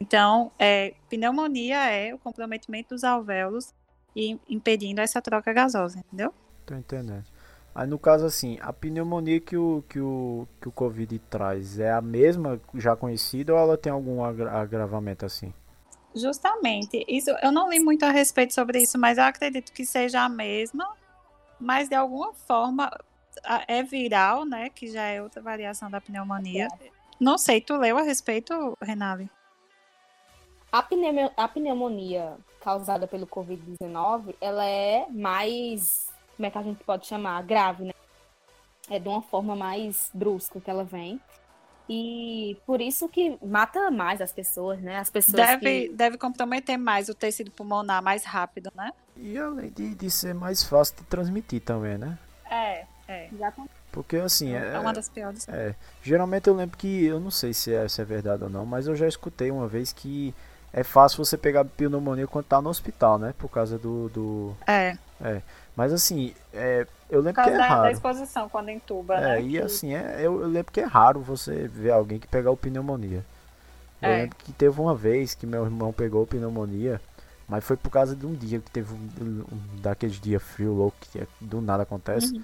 B: Então, é, pneumonia é o comprometimento dos alvéolos e impedindo essa troca gasosa, entendeu?
A: Tô entendendo. Aí no caso assim, a pneumonia que o, que o, que o Covid traz é a mesma já conhecida ou ela tem algum agravamento assim?
B: Justamente. Isso, eu não li muito a respeito sobre isso, mas eu acredito que seja a mesma, mas de alguma forma é viral, né? Que já é outra variação da pneumonia. Não sei, tu leu a respeito, Renale?
C: A, pneumonia, a pneumonia causada pelo Covid-19, ela é mais como é que a gente pode chamar? Grave, né? É de uma forma mais brusca que ela vem. E por isso que mata mais as pessoas, né? As pessoas
B: deve,
C: que...
B: deve comprometer mais o tecido pulmonar mais rápido, né?
A: E além de, de ser mais fácil de transmitir também, né?
B: É, é.
A: Porque assim.
B: É, é uma das piores.
A: É. Geralmente eu lembro que. Eu não sei se é, se é verdade ou não, mas eu já escutei uma vez que é fácil você pegar pneumonia quando tá no hospital, né? Por causa do. do...
B: É.
A: É. Mas assim, é, eu lembro que é
B: da,
A: raro.
B: da exposição quando entuba,
A: é,
B: né?
A: E
B: que...
A: assim, é, eu, eu, lembro que é raro você ver alguém que pegar pneumonia. Eu é. lembro que teve uma vez que meu irmão pegou pneumonia, mas foi por causa de um dia que teve um, um daqueles dias frio louco que é, do nada acontece. Uhum.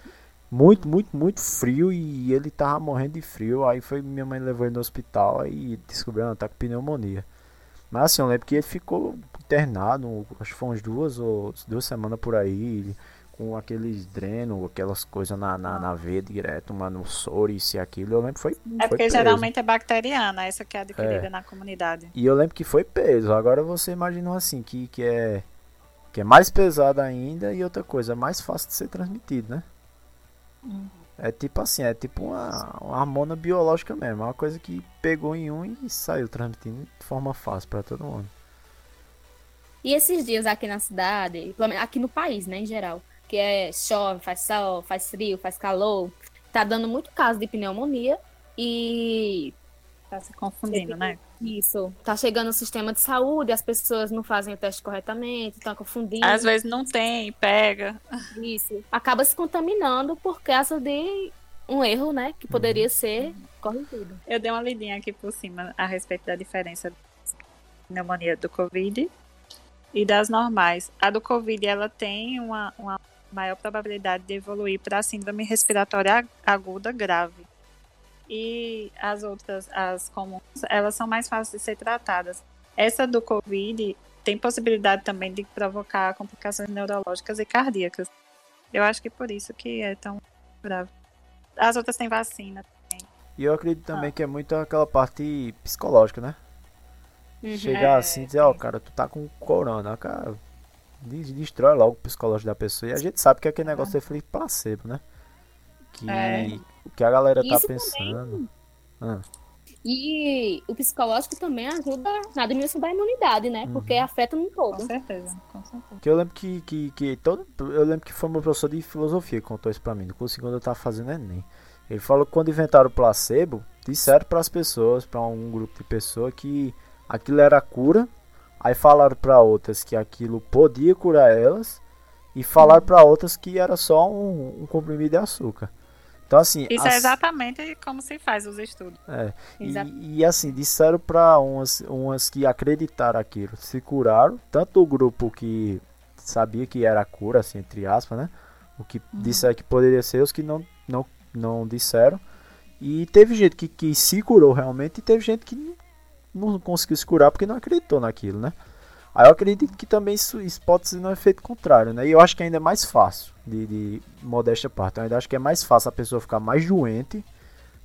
A: Muito, muito, muito frio e ele tava morrendo de frio. Aí foi minha mãe levou ele no hospital e descobriu que tá com pneumonia. Mas assim, eu lembro que ele ficou internado, acho que foi umas duas ou duas semanas por aí com aqueles drenos, aquelas coisas na, na, na veia direto, mano, soro, isso e aquilo. Eu lembro que foi.
B: É porque
A: preso.
B: geralmente é bacteriana, essa que é adquirida é. na comunidade.
A: E eu lembro que foi peso. Agora você imagina assim, que, que é. Que é mais pesado ainda e outra coisa, é mais fácil de ser transmitido, né? Uhum. É tipo assim, é tipo uma, uma hormona biológica mesmo. É uma coisa que pegou em um e saiu transmitindo de forma fácil para todo mundo.
C: E esses dias aqui na cidade, aqui no país, né, em geral, que é chove, faz sol, faz frio, faz calor. Tá dando muito caso de pneumonia e.
B: Tá se confundindo, né?
C: Isso. Tá chegando o sistema de saúde, as pessoas não fazem o teste corretamente, estão confundindo.
B: Às vezes não tem, pega.
C: Isso. Acaba se contaminando por causa de um erro, né? Que poderia ser corrigido.
B: Eu dei uma lidinha aqui por cima a respeito da diferença da pneumonia do Covid e das normais. A do Covid, ela tem uma, uma maior probabilidade de evoluir para síndrome respiratória aguda grave. E as outras, as comuns, elas são mais fáceis de ser tratadas. Essa do Covid tem possibilidade também de provocar complicações neurológicas e cardíacas. Eu acho que por isso que é tão grave. As outras têm vacina também.
A: E eu acredito também ah. que é muito aquela parte psicológica, né? Uhum. Chegar é, assim e dizer, ó, oh, cara, tu tá com corona, cara destrói logo o psicológico da pessoa. E a gente sabe que aquele negócio é feito placebo, né? Que é. o que a galera tá Isso pensando.
C: Ah. E o psicológico também ajuda na diminuição da imunidade, né? Uhum. Porque afeta no todo.
B: Com certeza, com certeza.
A: Que eu lembro que, que, que todo. Eu lembro que foi meu professor de filosofia que contou isso pra mim, no curso quando eu tava fazendo Enem. Ele falou que quando inventaram o placebo, disseram para as pessoas, para um grupo de pessoas, que aquilo era cura Aí falaram para outras que aquilo podia curar elas e falaram para outras que era só um, um, comprimido de açúcar. Então assim,
B: isso é as... é exatamente como se faz os estudos.
A: É. E, e, assim disseram para umas, umas que acreditaram aquilo, se curaram, tanto o grupo que sabia que era cura, assim entre aspas, né? O que uhum. disseram que poderia ser, os que não não não disseram. E teve gente que, que se curou realmente e teve gente que não conseguiu se curar porque não acreditou naquilo, né? Aí eu acredito que também isso, isso pode ser um efeito contrário, né? E eu acho que ainda é mais fácil, de, de modéstia parte. Eu ainda acho que é mais fácil a pessoa ficar mais doente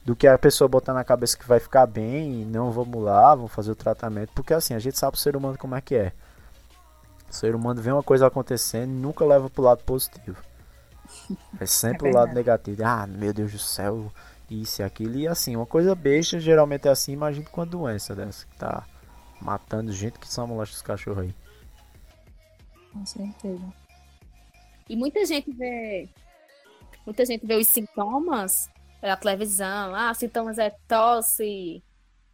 A: do que a pessoa botar na cabeça que vai ficar bem e não vamos lá, vamos fazer o tratamento. Porque assim, a gente sabe o ser humano como é que é. O ser humano vê uma coisa acontecendo e nunca leva pro lado positivo. É sempre é o lado negativo. Ah, meu Deus do céu, isso e aquilo. E assim, uma coisa besta geralmente é assim, imagina com uma doença dessa que tá matando gente que são molesta os cachorros aí.
B: Com certeza.
C: E muita gente vê. Muita gente vê os sintomas pela televisão. Ah, sintomas é tosse,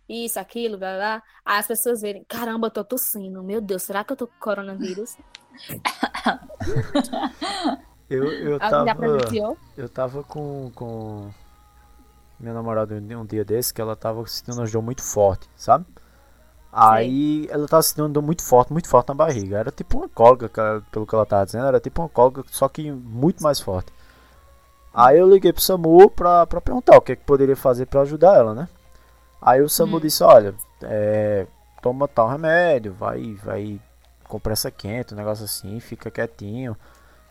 C: isso, aquilo, blá, blá. Aí as pessoas verem, caramba, eu tô tossindo. Meu Deus, será que eu tô com coronavírus?
A: Eu, eu tava, eu tava com, com minha namorada um dia desse que ela tava sentindo uma dor muito forte, sabe? Aí ela tava sentindo uma dor muito forte, muito forte na barriga. Era tipo uma cólica, pelo que ela tava dizendo, era tipo uma cólica, só que muito mais forte. Aí eu liguei pro SAMU pra, pra perguntar o que, que poderia fazer pra ajudar ela, né? Aí o SAMU
C: Hum.
A: disse, olha, é, toma tal remédio, vai, vai com pressa quente, um negócio assim, fica quietinho.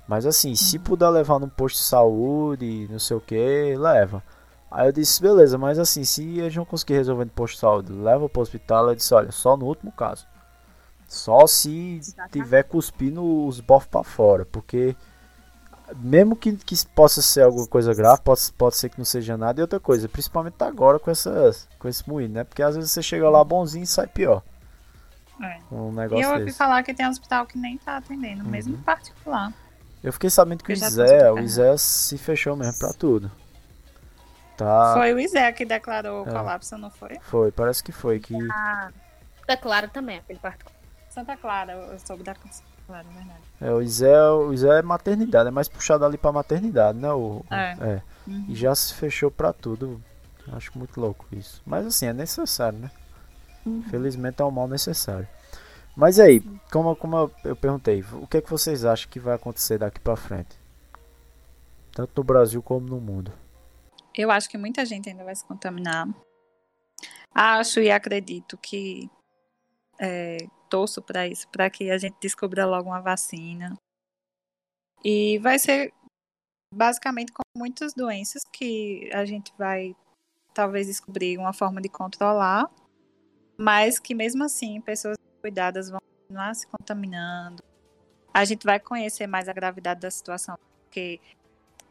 A: Mas assim, se puder levar num posto de saúde, não sei o que, leva. Aí eu disse, beleza, mas assim, se gente não conseguir resolver no posto de saúde, leva pro hospital. Ela disse, olha, só no último caso. Só se tiver cuspindo os bofos pra fora, porque mesmo que, que possa ser alguma coisa grave, pode, pode ser que não seja nada. E outra coisa, principalmente agora com, essas, com esse moído, né? Porque às vezes você chega lá bonzinho e sai pior.
B: É.
A: Um
B: E
A: negócio
B: eu ouvi
A: desse.
B: falar que tem hospital que nem tá atendendo, mesmo particular.
A: Eu fiquei sabendo que o
B: Eu
A: Isé, o. Isé se fechou mesmo pra tudo. Tá.
B: Foi o Isé que declarou o
A: É.
B: colapso, não foi?
A: Foi, parece que foi. Que
C: Tá claro também, aquele particular.
B: Santa Clara, eu soube da Santa Clara, é verdade.
A: é, o Isé, o Isé é maternidade, é mais puxado ali pra maternidade, né? O, o-
B: É.
A: E já se fechou pra tudo. Acho muito louco isso. Mas assim, é necessário, né? Felizmente é um mal necessário. Mas aí, como, como eu- eu perguntei, o que é que vocês acham que vai acontecer daqui pra frente? Tanto no Brasil como no mundo.
B: Eu acho que muita gente ainda vai se contaminar. Acho e acredito que é, torço para isso, para que a gente descubra logo uma vacina. E vai ser basicamente como muitas doenças que a gente vai talvez descobrir uma forma de controlar, mas que mesmo assim pessoas cuidadas vão continuar se contaminando. A gente vai conhecer mais a gravidade da situação, porque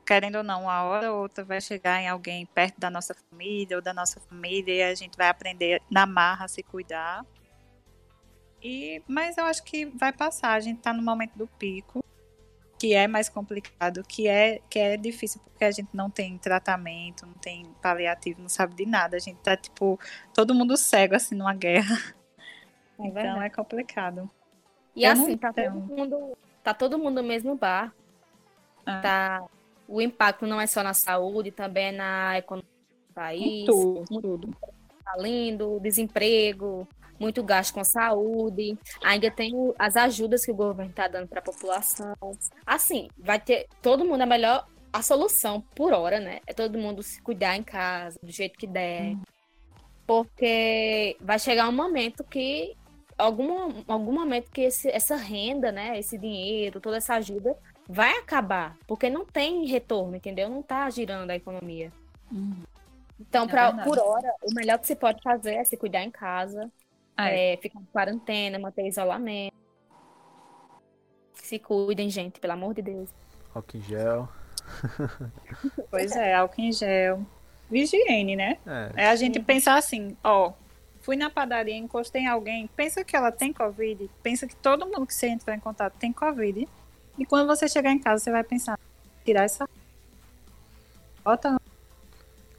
B: querendo ou não, uma hora ou outra vai chegar em alguém perto da nossa família ou da nossa família e a gente vai aprender na marra a se cuidar. E, mas eu acho que vai passar. A gente tá no momento do pico, que é mais complicado, que é, que é difícil porque a gente não tem tratamento, não tem paliativo, não sabe de nada. A gente tá, tipo, todo mundo cego, assim, numa guerra.
C: É
B: então
C: verdade.
B: é complicado.
C: E
B: Eu
C: assim, tá todo mundo, tá todo mundo no mesmo bar.
B: Ah.
C: Tá, o impacto não é só na saúde, também é na economia do país.
B: tudo,
C: muito
B: tudo.
C: tá lindo, desemprego, muito gasto com saúde. Ainda tem as ajudas que o governo está dando para a população. Assim, vai ter todo mundo a melhor a solução por hora, né? É todo mundo se cuidar em casa do jeito que der. Porque vai chegar um momento que algum, algum momento que esse- essa renda, né, esse dinheiro, toda essa ajuda vai acabar, porque não tem retorno, entendeu? Não tá girando a economia. Então,
B: É
C: pra, por hora, o melhor que se pode fazer é se cuidar em casa,
B: É.
C: é, ficar em quarentena, manter isolamento. Se cuidem, gente, pelo amor de Deus.
A: Álcool em gel.
B: Pois é, álcool em gel. Higiene, né?
A: É,
B: É a gente pensar assim, ó, fui na padaria, encostei em alguém, pensa que ela tem Covid, pensa que todo mundo que você entrar em contato tem Covid. E quando você chegar em casa, você vai pensar, tirar essa. Bota,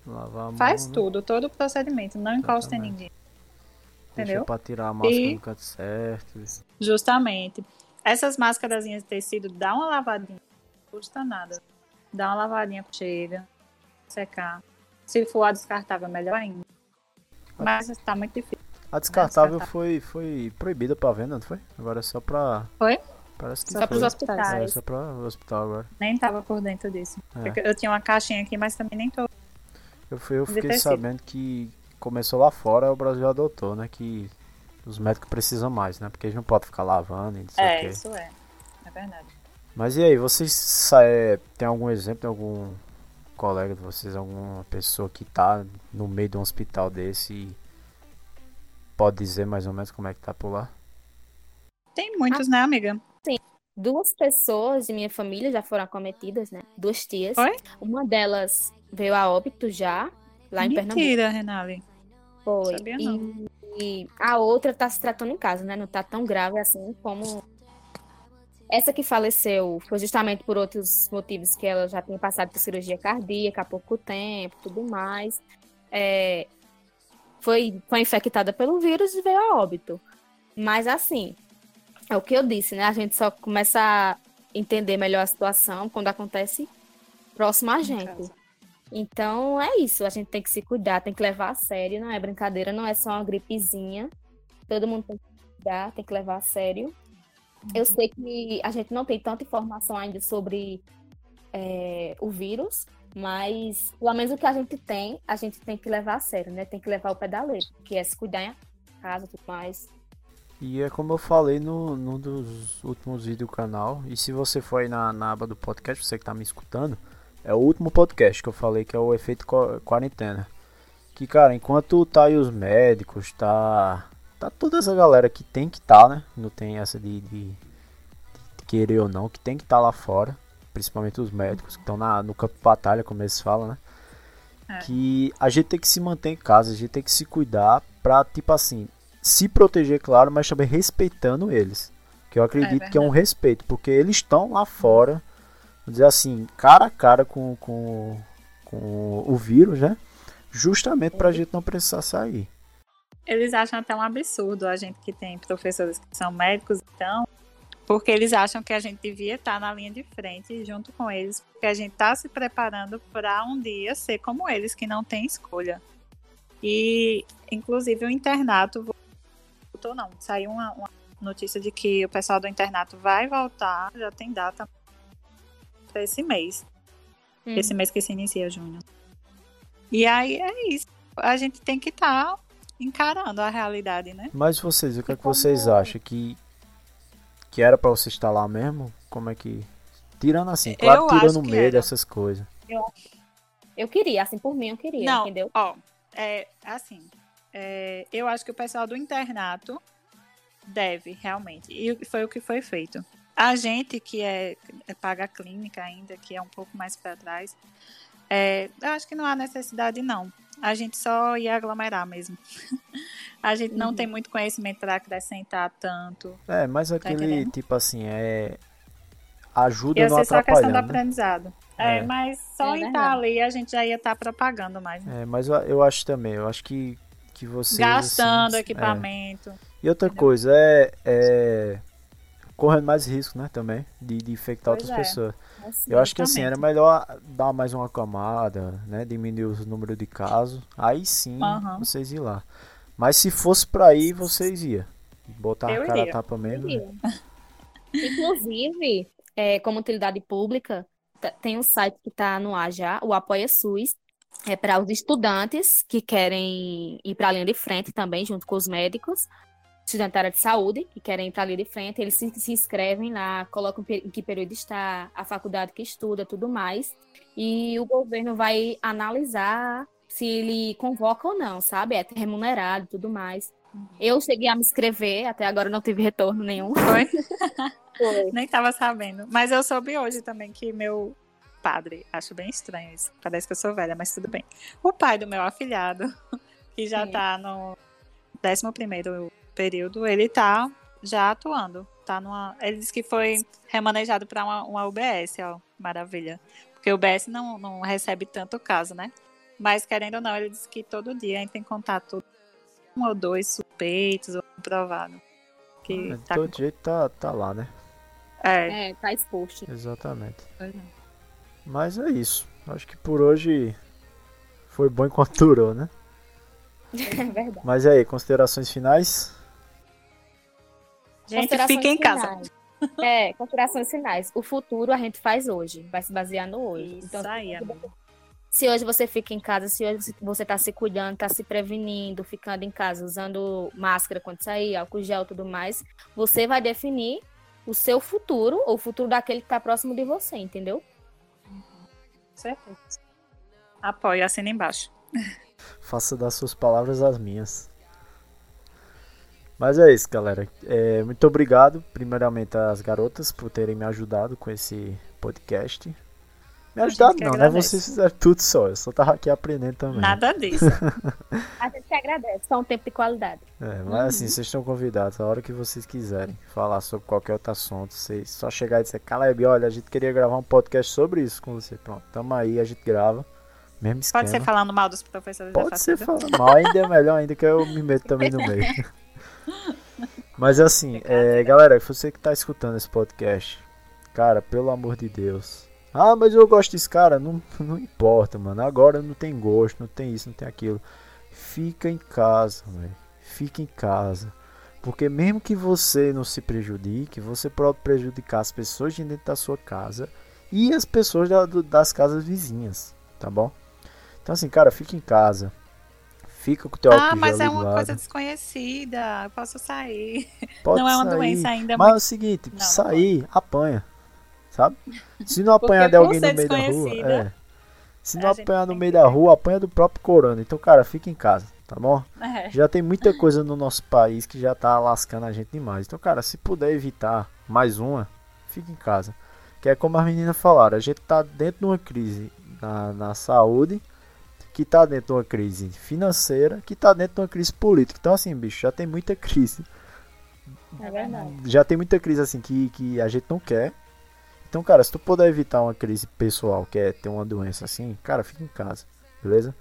A: lavar a mão.
B: faz
A: né?
B: tudo, todo o procedimento, não encosta em ninguém.
A: Deixa
B: entendeu?
A: pra tirar a máscara
B: E-
A: no canto certo.
B: Justamente. Essas máscaras de tecido, dá uma lavadinha, não custa nada. Dá uma lavadinha, chega, secar. Se for a descartável, melhor ainda. Mas tá muito difícil.
A: A descartável
B: descartável.
A: foi, foi proibida pra venda, não foi? Agora é só pra.
B: Foi?
A: Parece que
C: Só pros
A: É,
C: hospitais.
A: só pra o hospital agora.
B: Nem tava por dentro disso.
A: É.
B: Eu tinha uma caixinha aqui, mas também nem tô.
A: Eu, fui, eu fiquei sabendo que começou lá fora, o Brasil adotou, né? Que os médicos precisam mais, né? Porque eles não podem ficar lavando e não sei
B: É, isso é. É verdade.
A: Mas e aí, vocês é, tem algum exemplo de algum colega de vocês, alguma pessoa que tá no meio de um hospital desse e pode dizer mais ou menos como é que tá por lá?
B: Tem muitos, né, amiga?
C: Duas pessoas de minha família já foram acometidas, né? Duas tias.
B: Oi?
C: Uma delas veio a óbito já, lá em Pernambuco.
B: Mentira, Renali.
C: Foi.
B: Sabia
C: e,
B: não.
C: e a outra tá se tratando em casa, né? Não tá tão grave assim como. Essa que faleceu foi justamente por outros motivos que ela já tinha passado por cirurgia cardíaca há pouco tempo, tudo mais. É, foi, foi infectada pelo vírus e veio a óbito. Mas assim, é o que eu disse, né? A gente só começa a entender melhor a situação quando acontece próximo a gente. Então é isso, a gente tem que se cuidar, tem que levar a sério, não é brincadeira, não é só uma gripezinha. Todo mundo tem que cuidar, tem que levar a sério. Eu sei que a gente não tem tanta informação ainda sobre é, o vírus, mas pelo menos o que a gente tem, a gente tem que levar a sério, né? Tem que levar o pé da letra, que é se cuidar em casa e tudo mais.
A: E é como eu falei no, no dos últimos vídeos do canal. E se você for aí na, na aba do podcast, você que tá me escutando, é o último podcast que eu falei, que é o efeito quarentena. Que, cara, enquanto tá aí os médicos, tá. Tá toda essa galera que tem que tá, né? Não tem essa de, de, de querer ou não, que tem que estar tá lá fora principalmente os médicos que estão no campo de batalha, como eles falam, né? É. Que a gente tem que se manter em casa, a gente tem que se cuidar pra, tipo assim, se proteger, claro, mas também respeitando eles. Que eu acredito é que é um respeito, porque eles estão lá fora, vamos dizer assim, cara a cara com, com, com o vírus, né? Justamente pra gente não precisar sair.
B: Eles acham até um absurdo a gente que tem professores que são médicos, então porque eles acham que a gente devia estar na linha de frente junto com eles, porque a gente está se preparando para um dia ser como eles, que não tem escolha. E, inclusive, o internato voltou, não, saiu uma, uma notícia de que o pessoal do internato vai voltar, já tem data para esse mês. Hum. Esse mês que se inicia junho. E aí é isso. A gente tem que estar tá encarando a realidade, né?
A: Mas vocês, o que, é que vocês acham? Que que era para você estar lá mesmo? Como é que. Tirando assim, claro, eu tirando o medo dessas coisas.
C: Eu, eu queria, assim, por mim eu queria, Não, entendeu?
B: Ó, é assim. É, eu acho que o pessoal do internato deve, realmente. E foi o que foi feito. A gente que é, é paga clínica ainda, que é um pouco mais para trás, é, eu acho que não há necessidade, não. A gente só ia aglomerar mesmo. a gente não uhum. tem muito conhecimento para acrescentar tanto.
A: É, mas tá aquele, tá tipo assim, é. Ajuda ia no ser só questão do
B: aprendizado. É, é, mas só é em estar ali a gente já ia estar propagando mais.
A: Né? É, mas eu, eu, acho também, eu acho que, que vocês.
B: Gastando assim, equipamento. É.
A: E outra entendeu? coisa, é, é. Correndo mais risco, né, também, de, de infectar pois outras é. pessoas. Assim, eu acho que assim, era melhor dar mais uma camada, né? Diminuir o número de casos. Aí sim uhum. vocês ir lá. Mas se fosse pra ir, vocês iam. Botar eu a cara a tapa mesmo. Né?
C: Inclusive, é, como utilidade pública, tem um site que está no ar já, o Apoia SUS. É para os estudantes que querem ir para a linha de frente também, junto com os médicos estudante da área de saúde, que querem ir para ali de frente, eles se, se inscrevem lá, colocam em que período está, a faculdade que estuda, tudo mais. E o governo vai analisar se ele convoca ou não, sabe? É remunerado tudo mais. Eu cheguei a me inscrever, até agora não tive retorno nenhum.
B: Foi? Foi. Nem estava sabendo. Mas eu soube hoje também que meu padre, acho bem estranho isso, parece que eu sou velha, mas tudo bem. O pai do meu afilhado, que já está no 11 primeiro período, ele tá já atuando. Tá numa, ele disse que foi remanejado para uma, uma UBS, ó, maravilha. Porque o UBS não, não recebe tanto caso, né? Mas querendo ou não, ele disse que todo dia a gente tem contato um ou dois suspeitos ou comprovado.
A: Que ah, tá todo com... jeito tá, tá lá, né?
C: É. é, tá exposto.
A: Exatamente. É. Mas é isso. Acho que por hoje foi bom enquanto durou, né?
C: É verdade.
A: Mas aí, considerações finais?
B: Gente, fica em casa.
C: É, considerações finais. O futuro a gente faz hoje, vai se basear no hoje.
B: Isso então, aí,
C: se hoje você fica em casa, se hoje você está se cuidando, está se prevenindo, ficando em casa, usando máscara quando sair, álcool gel e tudo mais, você vai definir o seu futuro, ou o futuro daquele que está próximo de você, entendeu?
B: Certo. Apoio, assina embaixo.
A: Faça das suas palavras as minhas. Mas é isso, galera. É, muito obrigado, primeiramente, às garotas por terem me ajudado com esse podcast. Me ajudado não, né? Vocês fizeram tudo só. Eu só tava aqui aprendendo também.
B: Nada disso.
C: a gente que agradece, só um tempo de qualidade.
A: É, mas uhum. assim, vocês estão convidados a hora que vocês quiserem falar sobre qualquer outro assunto. Vocês só chegar e dizer, Caleb, olha, a gente queria gravar um podcast sobre isso com você. Pronto, tamo aí, a gente grava. Mesmo esquema.
B: Pode ser falando mal dos professores da
A: Pode ser falando mal, ainda é melhor ainda que eu me meto também no meio. Mas assim, é, galera, você que tá escutando esse podcast, cara, pelo amor de Deus. Ah, mas eu gosto desse cara, não, não importa, mano. Agora não tem gosto, não tem isso, não tem aquilo. Fica em casa, velho. Fica em casa. Porque mesmo que você não se prejudique, você pode prejudicar as pessoas de dentro da sua casa e as pessoas da- do- das casas vizinhas, tá bom? Então assim, cara, fica em casa. Fica com o teu
B: Ah, mas é uma coisa desconhecida. Eu posso sair.
A: Pode
B: não é uma
A: sair.
B: doença ainda
A: Mas é
B: muito.
A: o seguinte,
B: Não, não
A: sair, apanha. Sabe? Se não apanhar de
B: por
A: alguém no meio da rua, é. Se não
B: a gente
A: apanhar no meio
B: que
A: da rua, apanha do próprio corona. Então, cara, fica em casa, tá bom?
B: É.
A: Já tem muita coisa no nosso país que já tá lascando a gente demais. Então, cara, se puder evitar mais uma, fica em casa. Que é como as meninas falaram, a gente tá dentro de uma crise na, na saúde, que tá dentro de uma crise financeira, que tá dentro de uma crise política. Então, assim, bicho, já tem muita crise.
C: É verdade.
A: Já tem muita crise assim que, que a gente não quer. Então, cara, se tu puder evitar uma crise pessoal, que é ter uma doença assim, cara, fica em casa, beleza?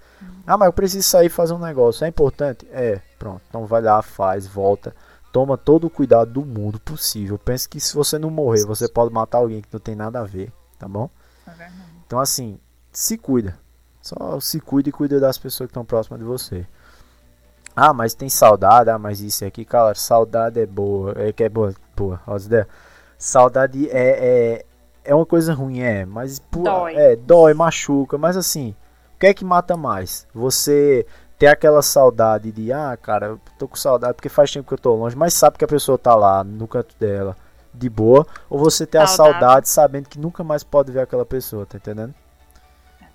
A: Ah, mas eu preciso sair e fazer um negócio, é importante? É, pronto. Então vai lá, faz, volta. Toma todo o cuidado do mundo possível. Pense que se você não morrer, você pode matar alguém que não tem nada a ver, tá bom?
B: É.
A: Então, assim, se cuida. Só se cuida e cuida das pessoas que estão próximas de você. Ah, mas tem saudade, ah, mas isso aqui, cara, saudade é boa, é que é boa, boa, as ideias. Saudade é, é, é uma coisa ruim, é, mas pô,
B: Dói.
A: é, dói, machuca, mas assim, o que é que mata mais? Você ter aquela saudade de, ah, cara, eu tô com saudade porque faz tempo que eu tô longe, mas sabe que a pessoa tá lá no canto dela, de boa, ou você ter a
B: Saudável.
A: saudade sabendo que nunca mais pode ver aquela pessoa, tá entendendo?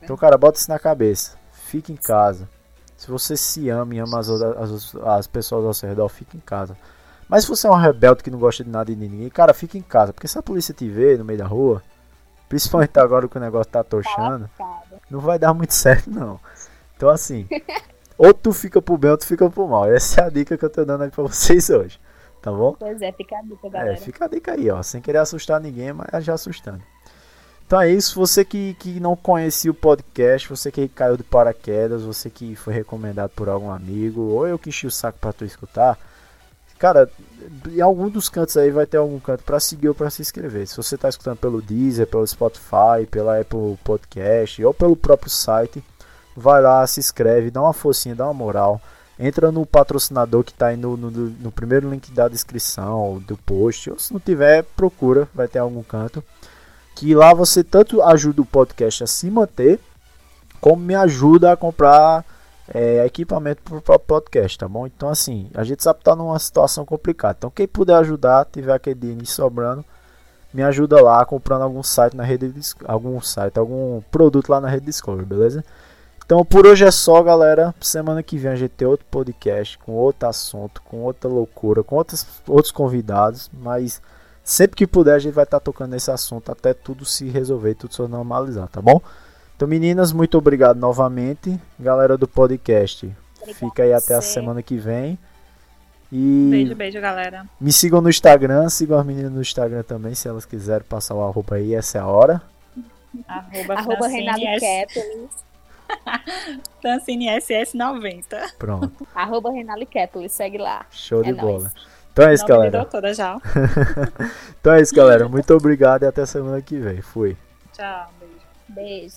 B: É
A: Então, cara, bota isso na cabeça. Fique em casa. Se você se ama e ama as, outras- as, as pessoas ao seu redor, fique em casa. Mas se você é um rebelde que não gosta de nada e de ninguém, cara, fique em casa. Porque se a polícia te vê no meio da rua, principalmente agora que o negócio tá tochando, não vai dar muito certo, não. Então, assim, ou tu fica pro bem ou tu fica pro mal. Essa é a dica que eu tô dando aí pra vocês hoje. Tá bom?
C: Pois é, fica a dica,
A: É,
C: galera.
A: fica a dica aí, ó. Sem querer assustar ninguém, mas já assustando. Então é isso. Você que, que não conhecia o podcast, você que caiu de paraquedas, você que foi recomendado por algum amigo, ou eu que enchi o saco pra tu escutar. Cara, em algum dos cantos aí vai ter algum canto pra seguir ou pra se inscrever. Se você tá escutando pelo Deezer, pelo Spotify, pela Apple Podcast ou pelo próprio site, vai lá, se inscreve, dá uma forcinha, dá uma moral. Entra no patrocinador que tá aí no, no, no primeiro link da descrição do post. Ou se não tiver, procura, vai ter algum canto. Que lá você tanto ajuda o podcast a se manter, como me ajuda a comprar é, equipamento para o podcast, tá bom? Então, assim, a gente sabe que tá numa situação complicada. Então, quem puder ajudar, tiver aquele dinheiro sobrando, me ajuda lá comprando algum site na rede, algum site, algum produto lá na rede Discovery, beleza? Então, por hoje é só, galera. Semana que vem a gente tem outro podcast com outro assunto, com outra loucura, com outros, outros convidados, mas sempre que puder a gente vai estar tocando nesse assunto até tudo se resolver, tudo se normalizar, tá bom? Então, meninas, muito obrigado novamente. Galera do podcast, fica aí até a semana que vem. E
B: Beijo, beijo, galera.
A: me sigam no Instagram, sigam as meninas no Instagram também, se elas quiserem passar o arroba aí, essa é a hora.
B: Arroba,
C: Arroba Kepler.
B: Francine SS90.
A: Pronto,
C: Arroba Renali Kepler, segue lá.
A: show de
C: É
A: bola.
C: nóis.
A: Então é isso,
B: de
A: galera.
B: doutora já.
A: Então é isso, galera. Muito obrigado e até semana que vem. Fui.
B: Tchau, beijo.
C: Beijo.